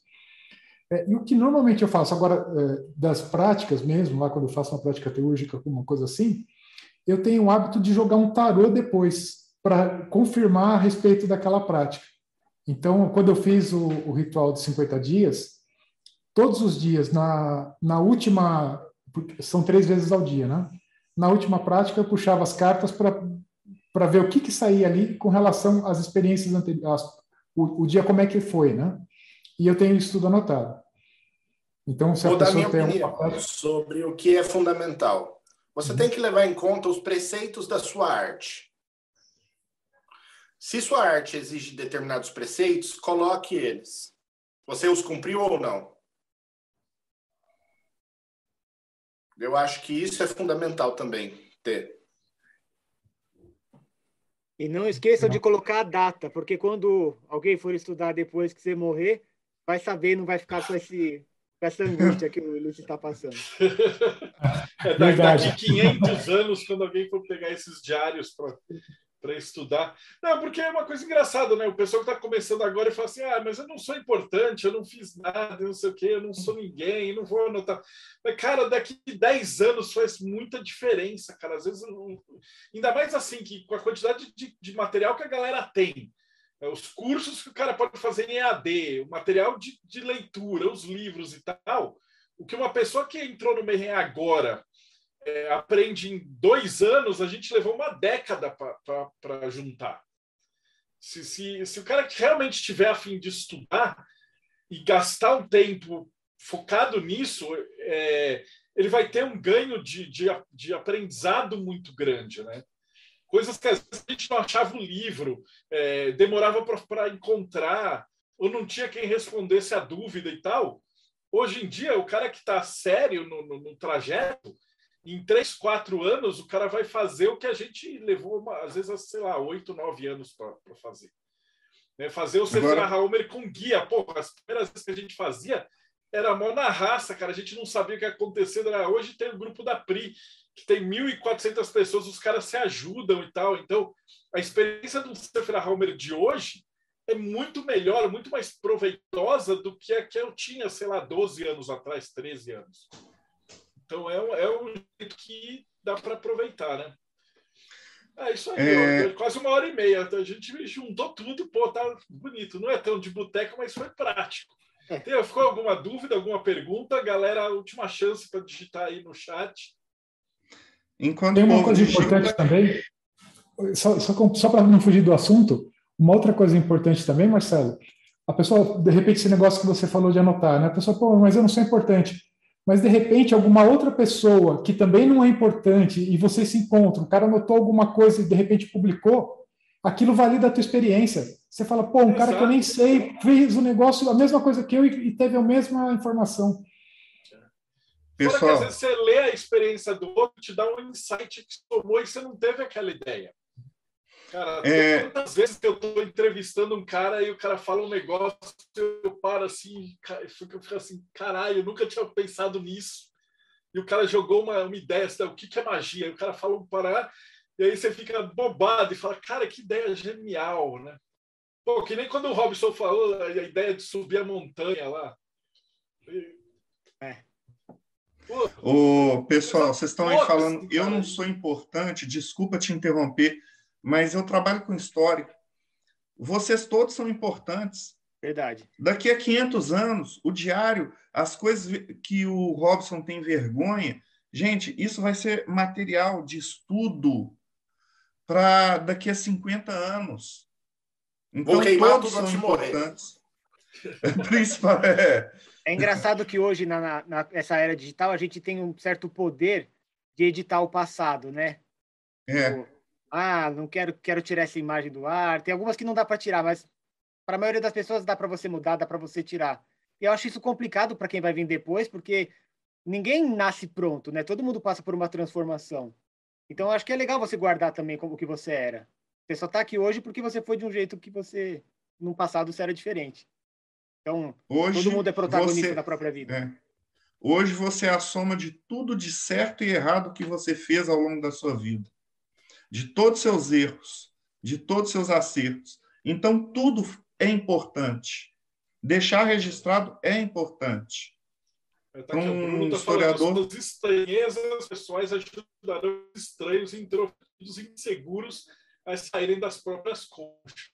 É, e o que normalmente eu faço agora é, das práticas mesmo, lá quando eu faço uma prática teúrgica, uma coisa assim, eu tenho o hábito de jogar um tarô depois para confirmar a respeito daquela prática. Então, quando eu fiz o, o ritual de 50 dias, todos os dias, na, na última. São três vezes ao dia, né? Na última prática, eu puxava as cartas para ver o que, que saía ali com relação às experiências anteriores, o, o, dia como é que foi, né? E eu tenho isso tudo anotado. Então, se Vou a pessoa tem um sobre o que é fundamental. Você uhum. tem que levar em conta os preceitos da sua arte. Se sua arte exige determinados preceitos, coloque eles. Você os cumpriu ou não? Eu acho que isso é fundamental também ter. E não esqueça de colocar a data, porque quando alguém for estudar depois que você morrer, vai saber, não vai ficar com, esse, com essa angústia que o Lúcio está passando. É, daqui 500 anos, quando alguém for pegar esses diários para para estudar. Não, porque é uma coisa engraçada, né? O pessoal que está começando agora e fala assim: ah, mas eu não sou importante, eu não fiz nada, eu não sei o quê, eu não sou ninguém, não vou anotar. Mas, cara, daqui 10 anos faz muita diferença, cara. Às vezes, ainda mais assim, que com a quantidade de, de material que a galera tem. é, os cursos que o cara pode fazer em EAD, o material de, de leitura, os livros e tal, o que uma pessoa que entrou no Mayhem agora é, aprende em dois anos, a gente levou uma década para juntar. Se, se, se o cara realmente tiver a fim de estudar e gastar um tempo focado nisso, é, ele vai ter um ganho de, de, de aprendizado muito grande, né? Coisas que às vezes a gente não achava o livro, é, demorava para encontrar, ou não tinha quem respondesse a dúvida e tal. Hoje em dia, o cara que está sério no, no, no, trajeto, em três, quatro anos, o cara vai fazer o que a gente levou, uma, às vezes, sei lá, oito, nove anos para fazer. Né? Fazer o Agora... Homer com guia. Pô, as primeiras vezes que a gente fazia, era mó na raça, cara. A gente não sabia o que ia acontecer. Hoje tem o grupo da PRI, que tem 1.400 pessoas, os caras se ajudam e tal. Então, a experiência do Sefer Homer de hoje é muito melhor, muito mais proveitosa do que a que eu tinha, sei lá, 12 anos atrás, 13 anos. Então, é, é um jeito que dá para aproveitar, né? É isso aí, é... quase uma hora e meia. A gente juntou tudo, pô, tá bonito. Não é tão de boteca, mas foi prático. É. Tem, ficou alguma dúvida, alguma pergunta? Galera, última chance para digitar aí no chat. Enquanto Tem uma coisa digita... importante também, só, só, só para não fugir do assunto, uma outra coisa importante também, Marcelo, a pessoa, de repente, esse negócio que você falou de anotar, né? A pessoa, pô, mas eu não sou importante. Mas, de repente, alguma outra pessoa que também não é importante e você se encontra, o cara anotou alguma coisa e, de repente, publicou, aquilo valida a tua experiência. Você fala, pô, um cara que eu nem sei fez o um negócio, a mesma coisa que eu e, teve a mesma informação. Pessoal. Fora que às vezes você lê a experiência do outro, te dá um insight que tomou e você não teve aquela ideia. Cara, é... quantas vezes que eu estou entrevistando um cara e o cara fala um negócio, eu paro assim, eu fico assim, caralho, eu nunca tinha pensado nisso. E o cara jogou uma, uma ideia, assim, o que, que é magia? E o cara fala um pará, e aí você fica bobado e fala, cara, que ideia genial, né? Pô, que nem quando o Robson falou a ideia de subir a montanha lá. É. Ô, pessoal, vocês estão aí falando, eu não sou importante, desculpa te interromper, mas eu trabalho com história. Vocês todos são importantes. Verdade. Daqui a 500 anos, o diário, as coisas que o Robson tem vergonha, gente, isso vai ser material de estudo para daqui a 50 anos. Então, Vou queimar todos são importantes. É. é engraçado que hoje, na, na, nessa era digital, a gente tem um certo poder de editar o passado, né? É. Tipo, ah, não quero, quero tirar essa imagem do ar. Tem algumas que não dá para tirar, mas para a maioria das pessoas dá para você mudar, dá para você tirar. E eu acho isso complicado para quem vai vir depois, porque ninguém nasce pronto, né? Todo mundo passa por uma transformação. Então, acho que é legal você guardar também como que você era. Você só está aqui hoje porque você foi de um jeito que você, no passado, você era diferente. Então, hoje, todo mundo é protagonista você, da própria vida. É. Hoje você é a soma de tudo de certo e errado que você fez ao longo da sua vida. De todos seus erros, de todos seus acertos. Então, tudo é importante. Deixar registrado é importante. Tá um tá historiador. As estranhezas pessoais ajudarão os estranhos introvertidos e inseguros a saírem das próprias conchas.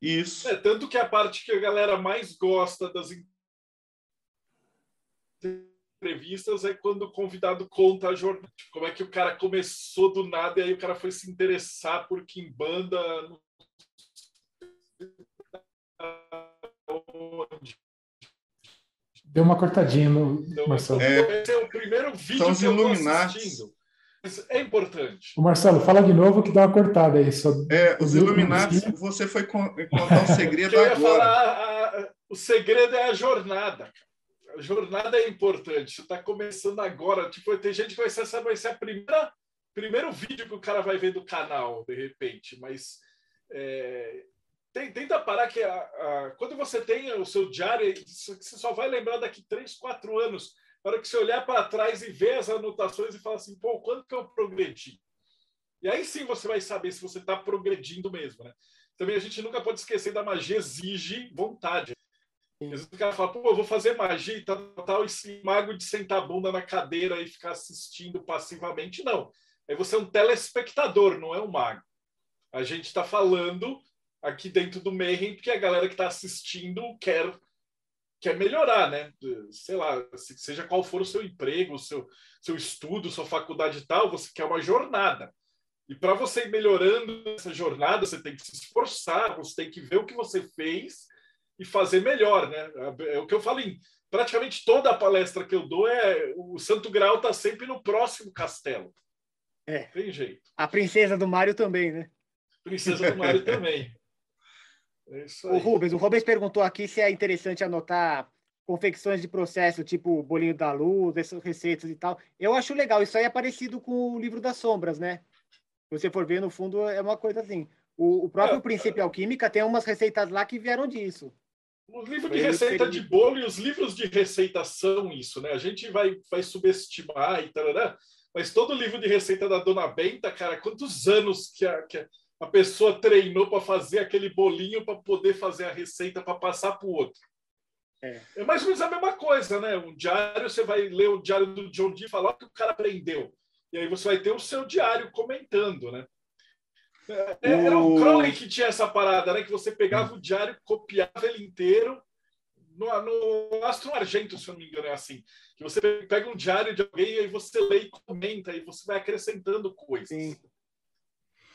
Isso. É, tanto que a parte que a galera mais gosta das entrevistas é quando o convidado conta a jornada. Como é que o cara começou do nada e aí o cara foi se interessar por Kimbanda. Onde Deu uma cortadinha no então, Marcelo. É, esse é o primeiro vídeo São que eu estou assistindo. É importante. O Marcelo, fala de novo que dá uma cortada aí. Só... É, os Illuminati, você foi contar o segredo eu ia agora. Falar, a, o segredo é a jornada. Jornada é importante. Você está começando agora. Tipo, tem gente que vai ser, vai ser a primeira primeiro vídeo que o cara vai ver do canal, de repente. Mas é, tenta parar que a, a, quando você tem o seu diário, você só vai lembrar daqui três, quatro anos, para que você olhar para trás e ver as anotações e falar assim, pô, quanto que eu progredi? E aí sim você vai saber se você está progredindo mesmo, né? Também a gente nunca pode esquecer da magia exige vontade. Às vezes o cara fala, pô, eu vou fazer magia e tal, tal, esse mago de sentar a bunda na cadeira e ficar assistindo passivamente. Não. Aí você é um telespectador, não é um mago. A gente está falando aqui dentro do Mayhem, porque a galera que está assistindo quer quer melhorar, né? Sei lá, seja qual for o seu emprego, o seu, seu estudo, sua faculdade e tal, você quer uma jornada. E para você ir melhorando essa jornada, você tem que se esforçar, você tem que ver o que você fez e fazer melhor, né? É o que eu falo em praticamente toda a palestra que eu dou é o Santo Grau está sempre no próximo castelo. É. Tem jeito. A princesa do Mário também, né? Princesa do Mário também. É isso aí. O Rubens, o Rubens perguntou aqui se é interessante anotar confecções de processo, tipo bolinho da luz, essas receitas e tal. Eu acho legal. Isso aí é parecido com o livro das sombras, né? Se você for ver, no fundo, é uma coisa assim. O, o próprio é, princípio alquímica tem umas receitas lá que vieram disso. O livro de receita de bolo e os livros de receita são isso, né? A gente vai, vai subestimar e tal, né? mas todo livro de receita da Dona Benta, cara, quantos anos que a, que a pessoa treinou para fazer aquele bolinho para poder fazer a receita para passar para o outro? É. é mais ou menos a mesma coisa, né? Um diário, você vai ler o diário do John Dee e falar o que o cara aprendeu. E aí você vai ter o seu diário comentando, né? É, era o Crowley que tinha essa parada, né? Que você pegava o diário, copiava ele inteiro. No, no Astro Argento, se eu não me engano, é assim. Que você pega um diário de alguém e aí você lê e comenta, e você vai acrescentando coisas. Sim.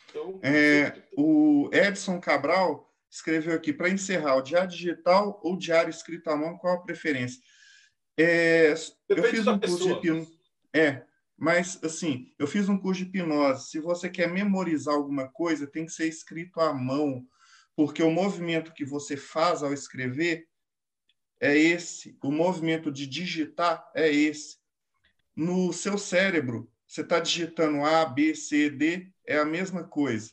Então, é, o Edson Cabral escreveu aqui, para encerrar, o diário digital ou diário escrito à mão, qual a preferência? É, eu fiz um curso de hipnose. É, mas, assim, eu fiz um curso de hipnose. Se você quer memorizar alguma coisa, tem que ser escrito à mão, porque o movimento que você faz ao escrever é esse, o movimento de digitar é esse. No seu cérebro, você está digitando A, B, C, D, é a mesma coisa.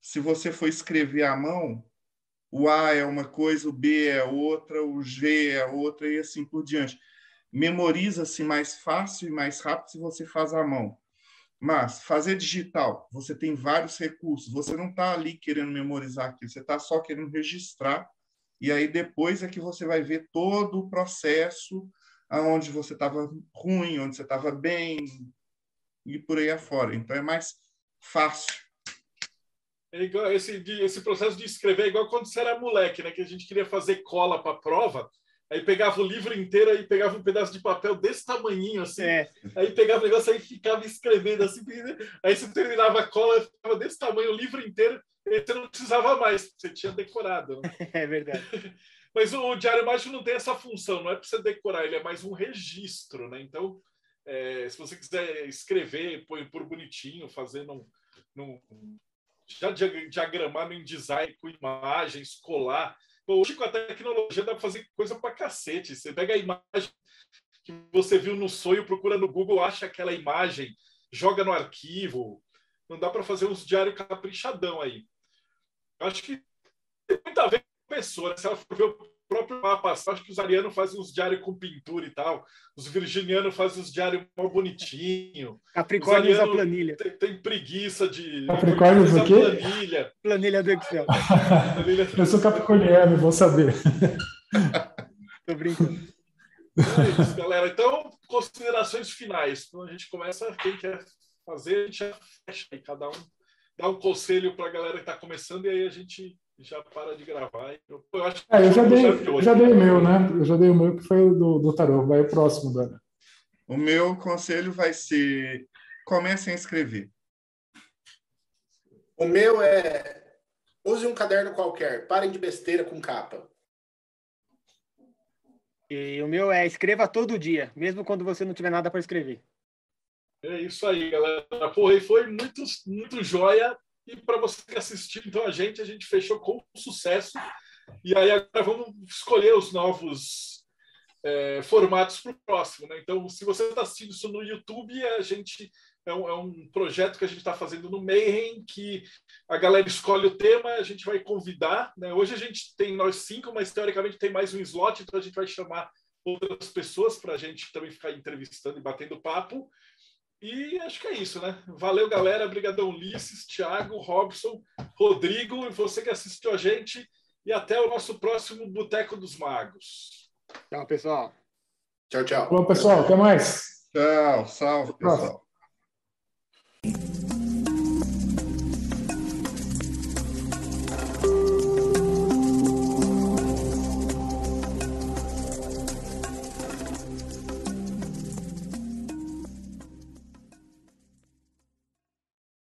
Se você for escrever à mão, o A é uma coisa, o B é outra, o G é outra e assim por diante memoriza-se mais fácil e mais rápido se você faz à mão. Mas fazer digital, você tem vários recursos. Você não está ali querendo memorizar aquilo, você está só querendo registrar. E aí depois é que você vai ver todo o processo, aonde você estava ruim, onde você estava bem e por aí afora. Então é mais fácil. É igual, esse, esse processo de escrever é igual quando você era moleque, né? Que a gente queria fazer cola para prova Aí pegava o livro inteiro, aí pegava um pedaço de papel desse tamanhinho, assim. É. Aí pegava o negócio, aí ficava escrevendo, assim. Aí você terminava a cola, ficava desse tamanho o livro inteiro, e você não precisava mais, você tinha decorado. Né? É verdade. Mas o, o Diário Mágico não tem essa função, não é para você decorar, ele é mais um registro, né? Então, é, se você quiser escrever, põe por bonitinho, fazer num, num já diagramar no InDesign com imagens, colar, Hoje, com a tecnologia, dá para fazer coisa para cacete. Você pega a imagem que você viu no sonho, procura no Google, acha aquela imagem, joga no arquivo. Não dá para fazer uns diários caprichadão aí. Acho que tem muito a ver com a pessoa. Né? Se ela for ver o próprio mapa acho que os arianos fazem uns diários com pintura e tal. Os virginianos fazem uns diários mal bonitinho. Capricórnio usa planilha. Tem, tem, preguiça de. Capricórnio usa o quê? Planilha. Planilha do Excel. Eu sou capricorniano, vou saber. Tô brincando. É isso, galera. Então, considerações finais. Então, a gente começa, quem quer fazer, a gente já fecha aí, cada um dá um conselho para a galera que está começando e aí a gente já para de gravar. Eu, eu acho é, eu já dei, eu já dei o meu, né? Eu já dei o meu, que foi o do, do tarô. Vai o próximo, Dana. O meu conselho vai ser: comecem a escrever. O meu é: use um caderno qualquer, parem de besteira com capa. E o meu é: escreva todo dia, mesmo quando você não tiver nada para escrever. É isso aí, galera. Porra, e foi muito, muito joia. E para você que assistiu então a gente, a gente fechou com sucesso. E aí agora vamos escolher os novos é, formatos para o próximo. Né? Então, se você está assistindo isso no YouTube, a gente é um, é um projeto que a gente está fazendo no Mayhem, que a galera escolhe o tema, a gente vai convidar. Né? Hoje a gente tem nós cinco, mas teoricamente tem mais um slot, então a gente vai chamar outras pessoas para a gente também ficar entrevistando e batendo papo. E acho que é isso, né? Valeu, galera. Obrigadão, Ulisses, Thiago, Robson, Rodrigo e você que assistiu a gente. E até o nosso próximo Boteco dos Magos. Tchau, pessoal. Tchau, tchau. Bom, pessoal. Até mais. Tchau. Salve, pessoal.